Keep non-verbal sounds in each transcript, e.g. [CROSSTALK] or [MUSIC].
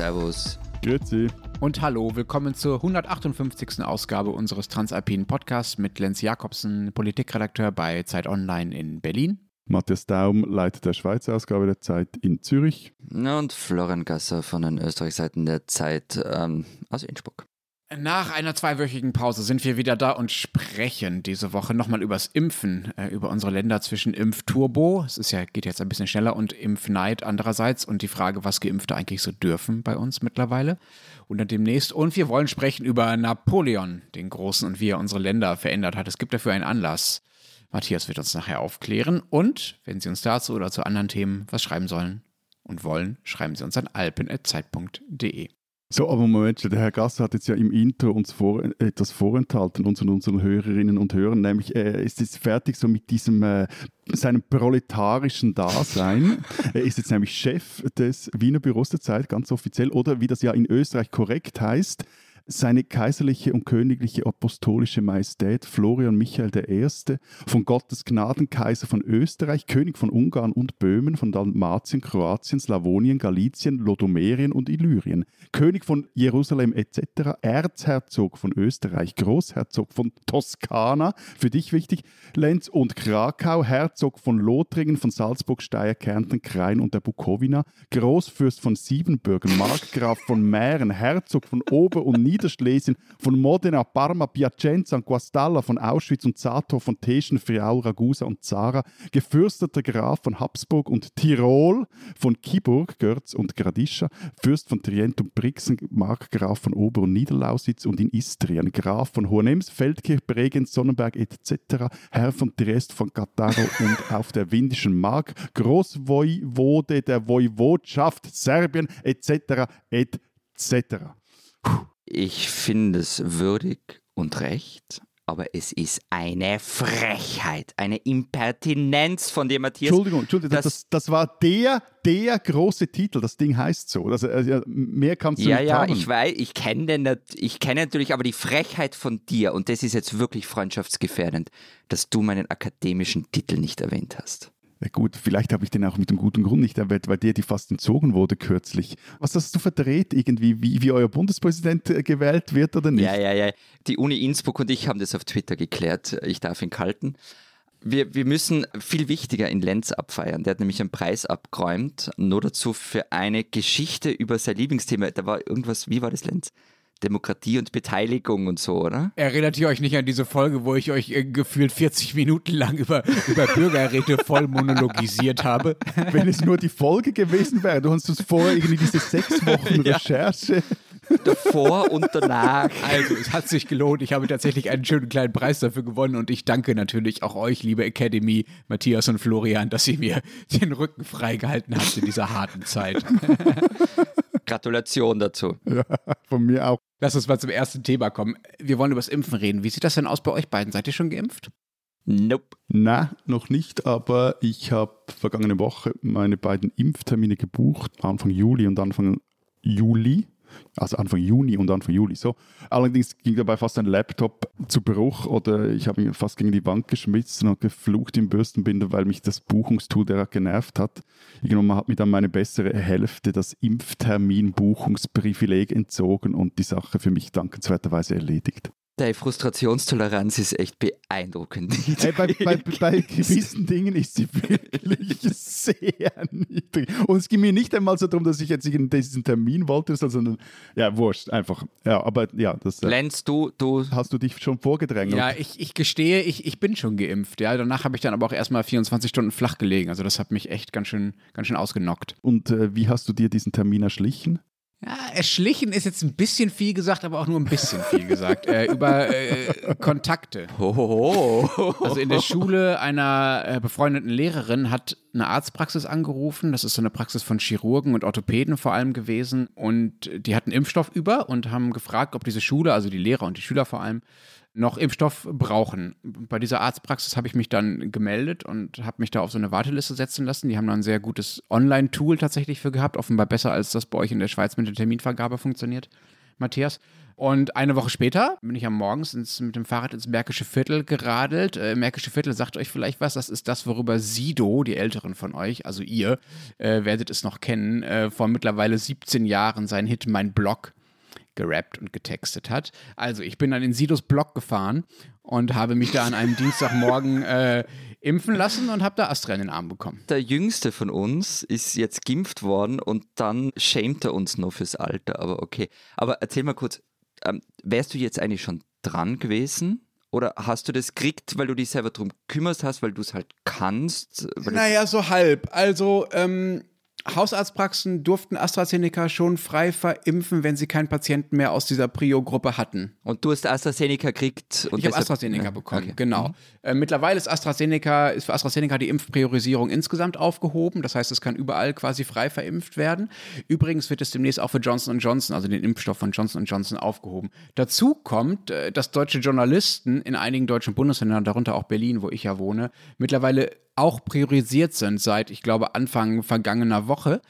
Servus. Grüezi. Und hallo, willkommen zur 158. Ausgabe unseres Transalpinen Podcasts mit Lenz Jakobsen, Politikredakteur bei Zeit Online in Berlin. Matthias Daum, Leiter der Schweizer Ausgabe der Zeit in Zürich. Und Florian Gasser von den Österreichseiten der Zeit ähm, aus Innsbruck. Nach einer zweiwöchigen Pause sind wir wieder da und sprechen diese Woche nochmal übers Impfen, äh, über unsere Länder zwischen Impfturbo, es ist ja, geht jetzt ein bisschen schneller, und Impfneid andererseits und die Frage, was Geimpfte eigentlich so dürfen bei uns mittlerweile und dann demnächst. Und wir wollen sprechen über Napoleon, den Großen und wie er unsere Länder verändert hat. Es gibt dafür einen Anlass. Matthias wird uns nachher aufklären und, wenn Sie uns dazu oder zu anderen Themen was schreiben sollen und wollen, schreiben Sie uns an alpen.zeit.de. So, aber Moment, der Herr Gasser hat jetzt ja im Intro uns vor, etwas vorenthalten, uns und unseren Hörerinnen und Hörern, nämlich er ist jetzt fertig so mit diesem äh, seinem proletarischen Dasein. [LAUGHS] er ist jetzt nämlich Chef des Wiener Büros der Zeit, ganz offiziell, oder wie das ja in Österreich korrekt heißt, seine kaiserliche und königliche apostolische Majestät Florian Michael I., von Gottes Gnadenkaiser von Österreich, König von Ungarn und Böhmen, von Dalmatien, Kroatien, Slawonien, Galizien, Lodomerien und Illyrien, König von Jerusalem etc., Erzherzog von Österreich, Großherzog von Toskana, für dich wichtig, Lenz und Krakau, Herzog von Lothringen, von Salzburg, Steyr, Kärnten, Krain und der Bukowina, Großfürst von Siebenbürgen, Markgraf von Mähren, Herzog von Ober- und Nieder Niederschlesien, von Modena, Parma, Piacenza und Guastalla, von Auschwitz und Sator, von Teschen, Friaul, Ragusa und Zara, gefürsteter Graf von Habsburg und Tirol, von Kiburg, Görz und Gradischa, Fürst von Trient und Brixen, Markgraf von Ober- und Niederlausitz und in Istrien, Graf von Hohenems, Feldkirch, Bregenz, Sonnenberg etc., Herr von Triest, von Cattaro [LAUGHS] und auf der Windischen Mark, Großvoivode der Voivodschaft Serbien etc. etc. Puh. Ich finde es würdig und recht, aber es ist eine Frechheit, eine Impertinenz von dem Matthias. Entschuldigung, Entschuldigung das, das, das, war der, der große Titel. Das Ding heißt so. Das, also, mehr kannst du ja, nicht Ja, haben. ich weiß, ich kenne ich kenn natürlich aber die Frechheit von dir und das ist jetzt wirklich freundschaftsgefährdend, dass du meinen akademischen Titel nicht erwähnt hast. Ja gut, vielleicht habe ich den auch mit einem guten Grund nicht erwähnt, weil der die fast entzogen wurde kürzlich. Was hast du verdreht irgendwie, wie, wie euer Bundespräsident äh, gewählt wird oder nicht? Ja, ja, ja. Die Uni Innsbruck und ich haben das auf Twitter geklärt. Ich darf ihn kalten. Wir, wir müssen viel wichtiger in Lenz abfeiern. Der hat nämlich einen Preis abgeräumt, nur dazu für eine Geschichte über sein Lieblingsthema. Da war irgendwas, wie war das Lenz? Demokratie und Beteiligung und so, oder? Erinnert ihr euch nicht an diese Folge, wo ich euch äh, gefühlt 40 Minuten lang über, über Bürgerräte voll monologisiert habe? [LAUGHS] Wenn es nur die Folge gewesen wäre, du hast uns vorher irgendwie diese sechs Wochen [LAUGHS] ja. Recherche. Davor und danach. Also, es hat sich gelohnt. Ich habe tatsächlich einen schönen kleinen Preis dafür gewonnen und ich danke natürlich auch euch, liebe Academy, Matthias und Florian, dass ihr mir den Rücken freigehalten habt in dieser harten Zeit. [LAUGHS] Gratulation dazu. Ja, von mir auch. Lass uns mal zum ersten Thema kommen. Wir wollen über das Impfen reden. Wie sieht das denn aus bei euch beiden? Seid ihr schon geimpft? Nope. Na, noch nicht, aber ich habe vergangene Woche meine beiden Impftermine gebucht, Anfang Juli und Anfang Juli also Anfang Juni und Anfang Juli so. Allerdings ging dabei fast ein Laptop zu Bruch oder ich habe ihn fast gegen die Wand geschmissen und geflucht im Bürstenbinder, weil mich das Buchungstool derart genervt hat. Irgendwann hat mir dann meine bessere Hälfte das Impftermin-Buchungsprivileg entzogen und die Sache für mich dankenswerterweise erledigt. Deine Frustrationstoleranz ist echt beeindruckend. Hey, bei, bei, bei, [LAUGHS] gewissen Dingen ist sie wirklich [LAUGHS] sehr niedrig. Und es ging mir nicht einmal so darum, dass ich jetzt diesen Termin wollte, sondern ja, wurscht, einfach. Ja, aber ja, das. Äh, Lenz, du, du. Hast du dich schon vorgedrängt? Ja, ich, ich gestehe, ich, ich bin schon geimpft. Ja, danach habe ich dann aber auch erstmal 24 Stunden flach gelegen. Also das hat mich echt ganz schön, ganz schön ausgenockt. Und äh, wie hast du dir diesen Termin erschlichen? Ja, erschlichen ist jetzt ein bisschen viel gesagt, aber auch nur ein bisschen viel gesagt. äh, über äh, Kontakte. Hohoho. Also in der Schule einer äh, befreundeten Lehrerin hat eine Arztpraxis angerufen. Das ist so eine Praxis von Chirurgen und Orthopäden vor allem gewesen. Und die hatten Impfstoff über und haben gefragt, ob diese Schule, also die Lehrer und die Schüler vor allem, noch Impfstoff brauchen. Bei dieser Arztpraxis habe ich mich dann gemeldet und habe mich da auf so eine Warteliste setzen lassen. Die haben da ein sehr gutes Online-Tool tatsächlich für gehabt, offenbar besser als das bei euch in der Schweiz mit der Terminvergabe funktioniert. Matthias. Und eine Woche später bin ich am Morgens ins, mit dem Fahrrad ins Märkische Viertel geradelt. Äh, Märkische Viertel sagt euch vielleicht was. Das ist das, worüber Sido, die Älteren von euch, also ihr, äh, werdet es noch kennen, äh, vor mittlerweile 17 Jahren seinen Hit Mein Blog gerappt und getextet hat. Also ich bin dann in Sidos Blog gefahren und habe mich da an einem Dienstagmorgen [LAUGHS] äh, impfen lassen und habe da Astra in den Arm bekommen. Der jüngste von uns ist jetzt geimpft worden und dann schämt er uns noch fürs Alter, aber okay. Aber erzähl mal kurz, ähm, wärst du jetzt eigentlich schon dran gewesen? Oder hast du das gekriegt, weil du dich selber darum kümmerst hast, weil du es halt kannst? naja, so halb. Also, ähm, Hausarztpraxen durften AstraZeneca schon frei verimpfen, wenn sie keinen Patienten mehr aus dieser Prio-Gruppe hatten. Und du hast AstraZeneca gekriegt? ich habe AstraZeneca ja, bekommen, okay. genau. Mhm. Äh, mittlerweile ist AstraZeneca, ist für AstraZeneca die Impfpriorisierung insgesamt aufgehoben. Das heißt, es kann überall quasi frei verimpft werden. Übrigens wird es demnächst auch für Johnson Johnson, also den Impfstoff von Johnson Johnson, aufgehoben. Dazu kommt, äh, dass deutsche Journalisten in einigen deutschen Bundesländern, darunter auch Berlin, wo ich ja wohne, mittlerweile auch priorisiert sind seit, ich glaube, Anfang vergangener Woche.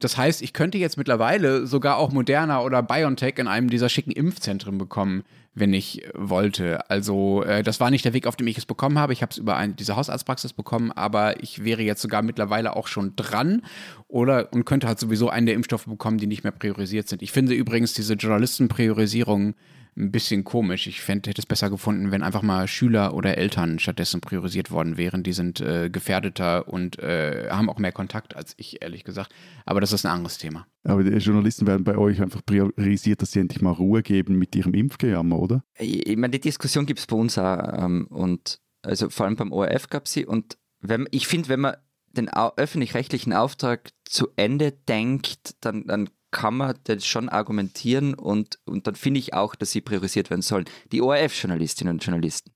Das heißt, ich könnte jetzt mittlerweile sogar auch Moderna oder BioNTech in einem dieser schicken Impfzentren bekommen, wenn ich wollte. Also äh, das war nicht der Weg, auf dem ich es bekommen habe. Ich habe es über eine, diese Hausarztpraxis bekommen, aber ich wäre jetzt sogar mittlerweile auch schon dran oder und könnte halt sowieso einen der Impfstoffe bekommen, die nicht mehr priorisiert sind. Ich finde übrigens diese Journalistenpriorisierung ein bisschen komisch. Ich fände, hätte es besser gefunden, wenn einfach mal Schüler oder Eltern stattdessen priorisiert worden wären. Die sind äh, gefährdeter und äh, haben auch mehr Kontakt als ich, ehrlich gesagt. Aber das ist ein anderes Thema. Aber die Journalisten werden bei euch einfach priorisiert, dass sie endlich mal Ruhe geben mit ihrem Impfgejammer, oder? Ich meine, die Diskussion gibt es bei uns auch. Ähm, und also vor allem beim ORF gab es sie. Und wenn, ich finde, wenn man den öffentlich-rechtlichen Auftrag zu Ende denkt, dann, dann kann man das schon argumentieren und, und dann finde ich auch, dass sie priorisiert werden sollen. Die ORF-Journalistinnen und Journalisten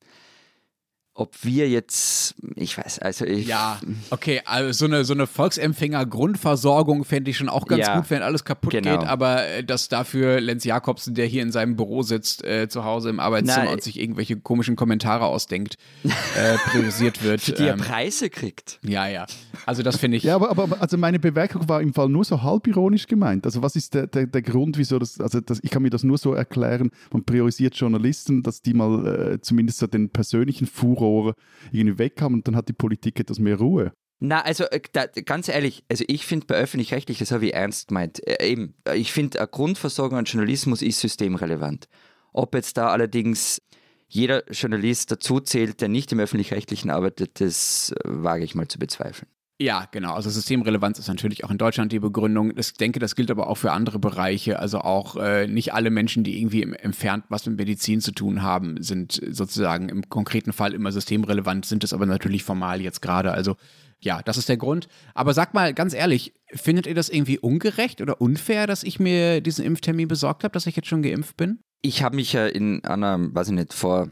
ob wir jetzt, ich weiß, also ich. Ja, okay, also so eine, so eine Volksempfänger-Grundversorgung fände ich schon auch ganz ja, gut, wenn alles kaputt genau. geht, aber äh, dass dafür Lenz Jakobsen, der hier in seinem Büro sitzt, äh, zu Hause im Arbeitszimmer Nein. und sich irgendwelche komischen Kommentare ausdenkt, [LAUGHS] äh, priorisiert wird. Für die er ähm, Preise kriegt. Ja, ja. Also das finde ich. Ja, aber, aber also meine Bemerkung war im Fall nur so halbironisch gemeint. Also was ist der, der, der Grund, wieso das, also das, ich kann mir das nur so erklären, man priorisiert Journalisten, dass die mal äh, zumindest so den persönlichen Furor Furore irgendwie weg haben und dann hat die Politik etwas mehr Ruhe. Na, also äh, da, ganz ehrlich, also ich finde bei öffentlich-rechtlich, das habe ich ernst gemeint, äh, eben, äh, ich finde, eine Grundversorgung an Journalismus ist systemrelevant. Ob jetzt da allerdings jeder Journalist dazu zählt, der nicht im öffentlich-rechtlichen arbeitet, das wage ich mal zu bezweifeln. Ja, genau. Also Systemrelevanz ist natürlich auch in Deutschland die Begründung. Ich denke, das gilt aber auch für andere Bereiche. Also auch äh, nicht alle Menschen, die irgendwie im, entfernt was mit Medizin zu tun haben, sind sozusagen im konkreten Fall immer systemrelevant, sind es aber natürlich formal jetzt gerade. Also ja, das ist der Grund. Aber sag mal ganz ehrlich, findet ihr das irgendwie ungerecht oder unfair, dass ich mir diesen Impftermin besorgt habe, dass ich jetzt schon geimpft bin? Ich habe mich ja in einer, weiß ich nicht, vor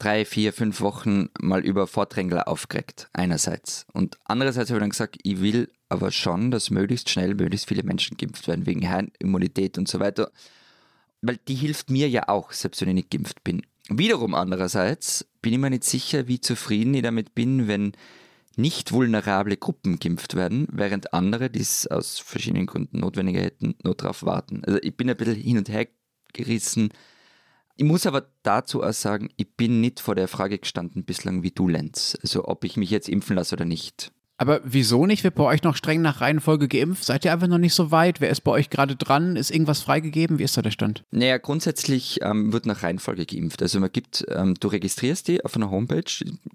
drei, vier, fünf Wochen mal über Vordrängler aufgeregt, einerseits. Und andererseits habe ich dann gesagt, ich will aber schon, dass möglichst schnell möglichst viele Menschen geimpft werden, wegen Herrenimmunität und so weiter. Weil die hilft mir ja auch, selbst wenn ich nicht geimpft bin. Wiederum andererseits bin ich mir nicht sicher, wie zufrieden ich damit bin, wenn nicht vulnerable Gruppen geimpft werden, während andere, die es aus verschiedenen Gründen notwendiger hätten, nur darauf warten. Also ich bin ein bisschen hin und her gerissen, ich muss aber dazu auch sagen, ich bin nicht vor der Frage gestanden bislang wie du, Lenz. Also ob ich mich jetzt impfen lasse oder nicht. Aber wieso nicht? Wird bei euch noch streng nach Reihenfolge geimpft? Seid ihr einfach noch nicht so weit? Wer ist bei euch gerade dran? Ist irgendwas freigegeben? Wie ist da der Stand? Naja, grundsätzlich ähm, wird nach Reihenfolge geimpft. Also man gibt, ähm, du registrierst die auf einer Homepage,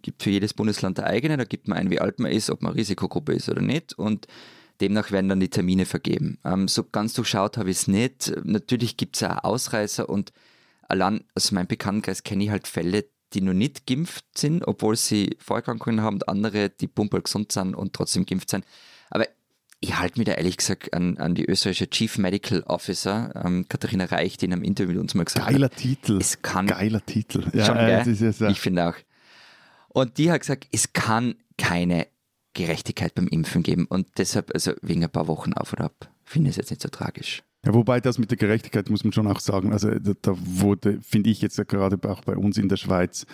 gibt für jedes Bundesland der eigene, da gibt man ein, wie alt man ist, ob man Risikogruppe ist oder nicht und demnach werden dann die Termine vergeben. Ähm, so ganz durchschaut habe ich es nicht. Natürlich gibt es auch Ausreißer und allein aus meinem Bekanntenkreis kenne ich halt Fälle, die noch nicht geimpft sind, obwohl sie Vorerkrankungen haben und andere, die pumperl gesund sind und trotzdem geimpft sind. Aber ich halte mich da ehrlich gesagt an, an die österreichische Chief Medical Officer, ähm, Katharina Reich, die in einem Interview mit uns mal gesagt Geiler hat. Geiler Titel. Es kann, Geiler Titel. Ja, schon, äh, ja. Ich finde auch. Und die hat gesagt, es kann keine Gerechtigkeit beim Impfen geben. Und deshalb, also wegen ein paar Wochen auf und ab, finde ich es jetzt nicht so tragisch. Ja, wobei das mit der Gerechtigkeit muss man schon auch sagen, also da, da wurde, finde ich jetzt gerade auch bei uns in der Schweiz,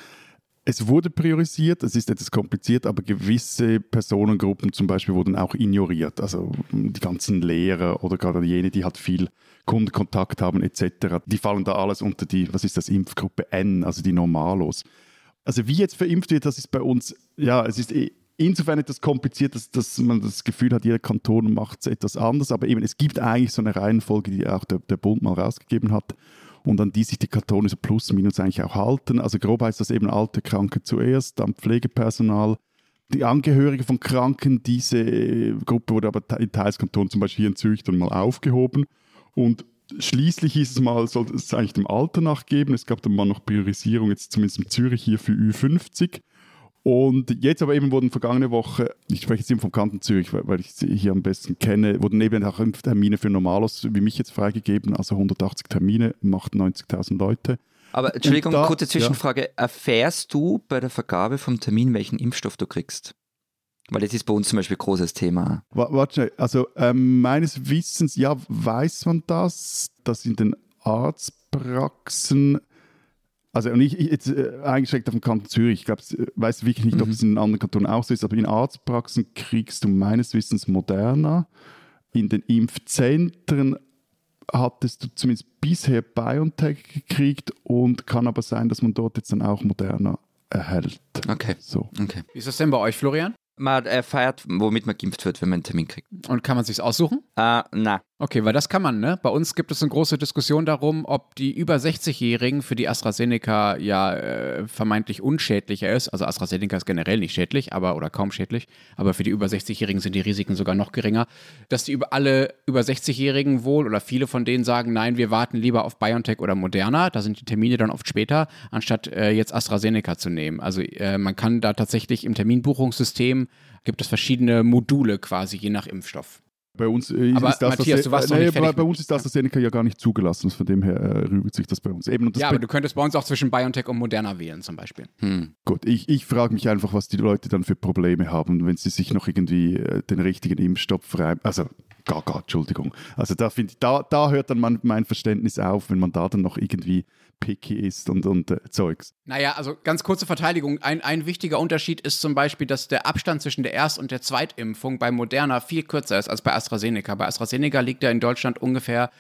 es wurde priorisiert, es ist etwas kompliziert, aber gewisse Personengruppen zum Beispiel wurden auch ignoriert. Also die ganzen Lehrer oder gerade jene, die halt viel Kundenkontakt haben etc., die fallen da alles unter die, was ist das, Impfgruppe N, also die Normalos. Also wie jetzt verimpft wird, das ist bei uns, ja, es ist eh insofern etwas kompliziert, dass, dass man das Gefühl hat, jeder Kanton macht es etwas anders, aber eben es gibt eigentlich so eine Reihenfolge, die auch der, der Bund mal rausgegeben hat und an die sich die Kantone so plus minus eigentlich auch halten. Also grob heißt das eben alte Kranke zuerst, dann Pflegepersonal, die Angehörigen von Kranken, diese Gruppe wurde aber in Teilskantonen, zum Beispiel hier in Zürich, dann mal aufgehoben. Und schließlich hieß es mal, soll es eigentlich dem Alter nachgeben. Es gab dann mal noch Priorisierung, jetzt zumindest in Zürich hier für Ü50. Und jetzt aber eben wurden vergangene Woche, ich spreche jetzt eben vom Kanton Zürich, weil, weil ich sie hier am besten kenne, wurden eben auch Termine für Normalos wie mich jetzt freigegeben, also 180 Termine, macht 90.000 Leute. Aber Entschuldigung, da, kurze Zwischenfrage. Ja. Erfährst du bei der Vergabe vom Termin, welchen Impfstoff du kriegst? Weil das ist bei uns zum Beispiel ein großes Thema. Warte, also ähm, meines Wissens, ja, weiß man das, dass in den Arztpraxen also und ich, ich jetzt äh, eingeschränkt auf den Kanton Zürich, ich glaube, äh, weiß wirklich nicht, mhm. ob es in anderen Kantonen auch so ist, aber in Arztpraxen kriegst du meines Wissens Moderna. In den Impfzentren hattest du zumindest bisher BioNTech gekriegt und kann aber sein, dass man dort jetzt dann auch Moderna erhält. Okay. So. okay. Wie ist das denn bei euch, Florian? Man erfährt, womit man geimpft wird, wenn man einen Termin kriegt. Und kann man sich aussuchen? Äh, na. Okay, weil das kann man, ne? Bei uns gibt es eine große Diskussion darum, ob die über 60-Jährigen für die AstraZeneca ja äh, vermeintlich unschädlicher ist. Also AstraZeneca ist generell nicht schädlich, aber oder kaum schädlich, aber für die über 60-Jährigen sind die Risiken sogar noch geringer. Dass die über alle über 60-Jährigen wohl oder viele von denen sagen, nein, wir warten lieber auf BioNTech oder Moderna, da sind die Termine dann oft später, anstatt äh, jetzt AstraZeneca zu nehmen. Also äh, man kann da tatsächlich im Terminbuchungssystem gibt es verschiedene Module quasi je nach Impfstoff. Bei uns äh, aber ist das, Matthias, du warst äh, nee, bei, bei, uns ist AstraZeneca ja gar nicht zugelassen. Von dem her äh, rührt sich das bei uns. Eben, ja, aber du könntest bei uns auch zwischen BioNTech und Moderna wählen zum Beispiel. Hm. Gut, ich, ich frage mich einfach, was die Leute dann für Probleme haben, wenn sie sich noch irgendwie äh, den richtigen Impfstoff frei... Also, gar, gar, Entschuldigung. Also da, ich, da, da hört dann mein, mein Verständnis auf, wenn man da dann noch irgendwie picky ist und, und äh, Zeugs. Naja, also ganz kurze Verteidigung. Ein, ein wichtiger Unterschied ist zum Beispiel, dass der Abstand zwischen der Erst- und der Zweitimpfung bei Moderna viel kürzer ist als bei AstraZeneca. Bei AstraZeneca liegt er in Deutschland ungefähr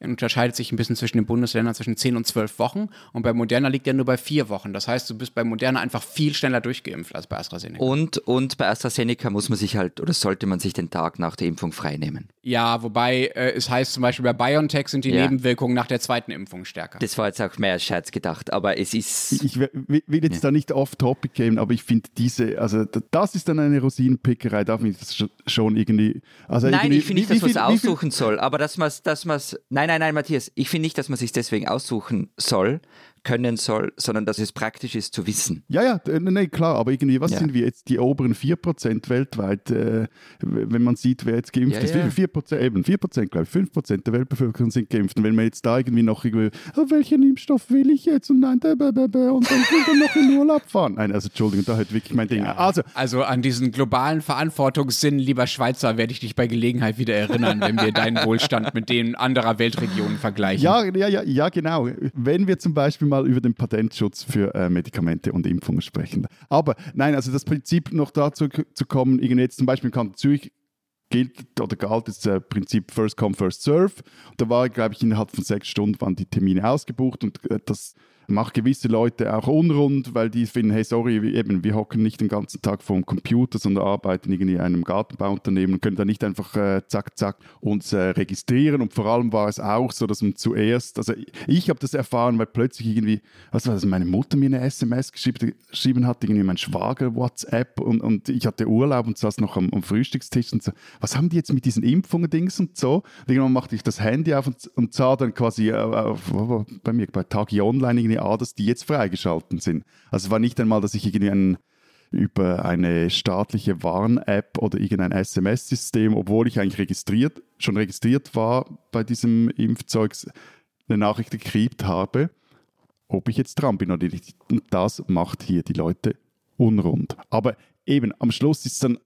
unterscheidet sich ein bisschen zwischen den Bundesländern zwischen 10 und 12 Wochen und bei Moderna liegt er nur bei vier Wochen. Das heißt, du bist bei Moderna einfach viel schneller durchgeimpft als bei AstraZeneca. Und, und bei AstraZeneca muss man sich halt oder sollte man sich den Tag nach der Impfung freinehmen. Ja, wobei äh, es heißt zum Beispiel bei BioNTech sind die ja. Nebenwirkungen nach der zweiten Impfung stärker. Das war jetzt auch mehr als Scherz gedacht, aber es ist. Ich, ich will jetzt ja. da nicht off-topic gehen, aber ich finde diese, also das ist dann eine Rosinenpickerei, da finde ich das schon irgendwie. Also nein, irgendwie, ich finde nicht, dass man es aussuchen soll, aber dass man es, dass nein, nein, nein, Matthias, ich finde nicht, dass man sich deswegen aussuchen soll, können soll, sondern dass es praktisch ist zu wissen. Ja, ja, nee, klar, aber irgendwie, was ja. sind wir jetzt die oberen 4% weltweit, äh, wenn man sieht, wer jetzt geimpft ja, ist? Ja. 4%, eben 4%, glaube ich, 5% der Weltbevölkerung sind geimpft. Und wenn man jetzt da irgendwie noch irgendwie, oh, welchen Impfstoff will ich jetzt? Und nein, und dann will ich noch in Urlaub fahren. Nein, also Entschuldigung, da hört wirklich mein Ding. Also, also an diesen globalen Verantwortungssinn, lieber Schweizer, werde ich dich bei Gelegenheit wieder erinnern, wenn wir deinen Wohlstand mit dem anderer Weltregionen vergleichen. Ja, ja, ja, ja, genau. Wenn wir zum Beispiel mal über den Patentschutz für äh, Medikamente und Impfungen sprechen. Aber nein, also das Prinzip noch dazu zu kommen, irgendwie jetzt zum Beispiel im Kanton Zürich gilt oder galt das äh, Prinzip First Come, First Serve. Da war, glaube ich, innerhalb von sechs Stunden waren die Termine ausgebucht und äh, das macht gewisse Leute auch unrund, weil die finden, hey, sorry, wir, eben, wir hocken nicht den ganzen Tag vor dem Computer, sondern arbeiten irgendwie in einem Gartenbauunternehmen und können da nicht einfach äh, zack, zack uns äh, registrieren. Und vor allem war es auch so, dass man zuerst, also ich, ich habe das erfahren, weil plötzlich irgendwie, was war das, meine Mutter mir eine SMS geschrieben, hat, irgendwie mein Schwager WhatsApp und, und ich hatte Urlaub und saß noch am, am Frühstückstisch und so, was haben die jetzt mit diesen Impfungen-Dings und so? Irgendwann machte ich das Handy auf und, und sah dann quasi äh, bei mir bei Tagi Online irgendwie ah, dass die jetzt freigeschalten sind. Also es war nicht einmal, dass ich irgendwie einen, über eine staatliche Warn-App oder irgendein SMS-System, obwohl ich eigentlich registriert, schon registriert war bei diesem Impfzeug, eine Nachricht gekriegt habe, ob ich jetzt dran bin oder nicht. Und das macht hier die Leute unrund. Aber eben, am Schluss ist es dann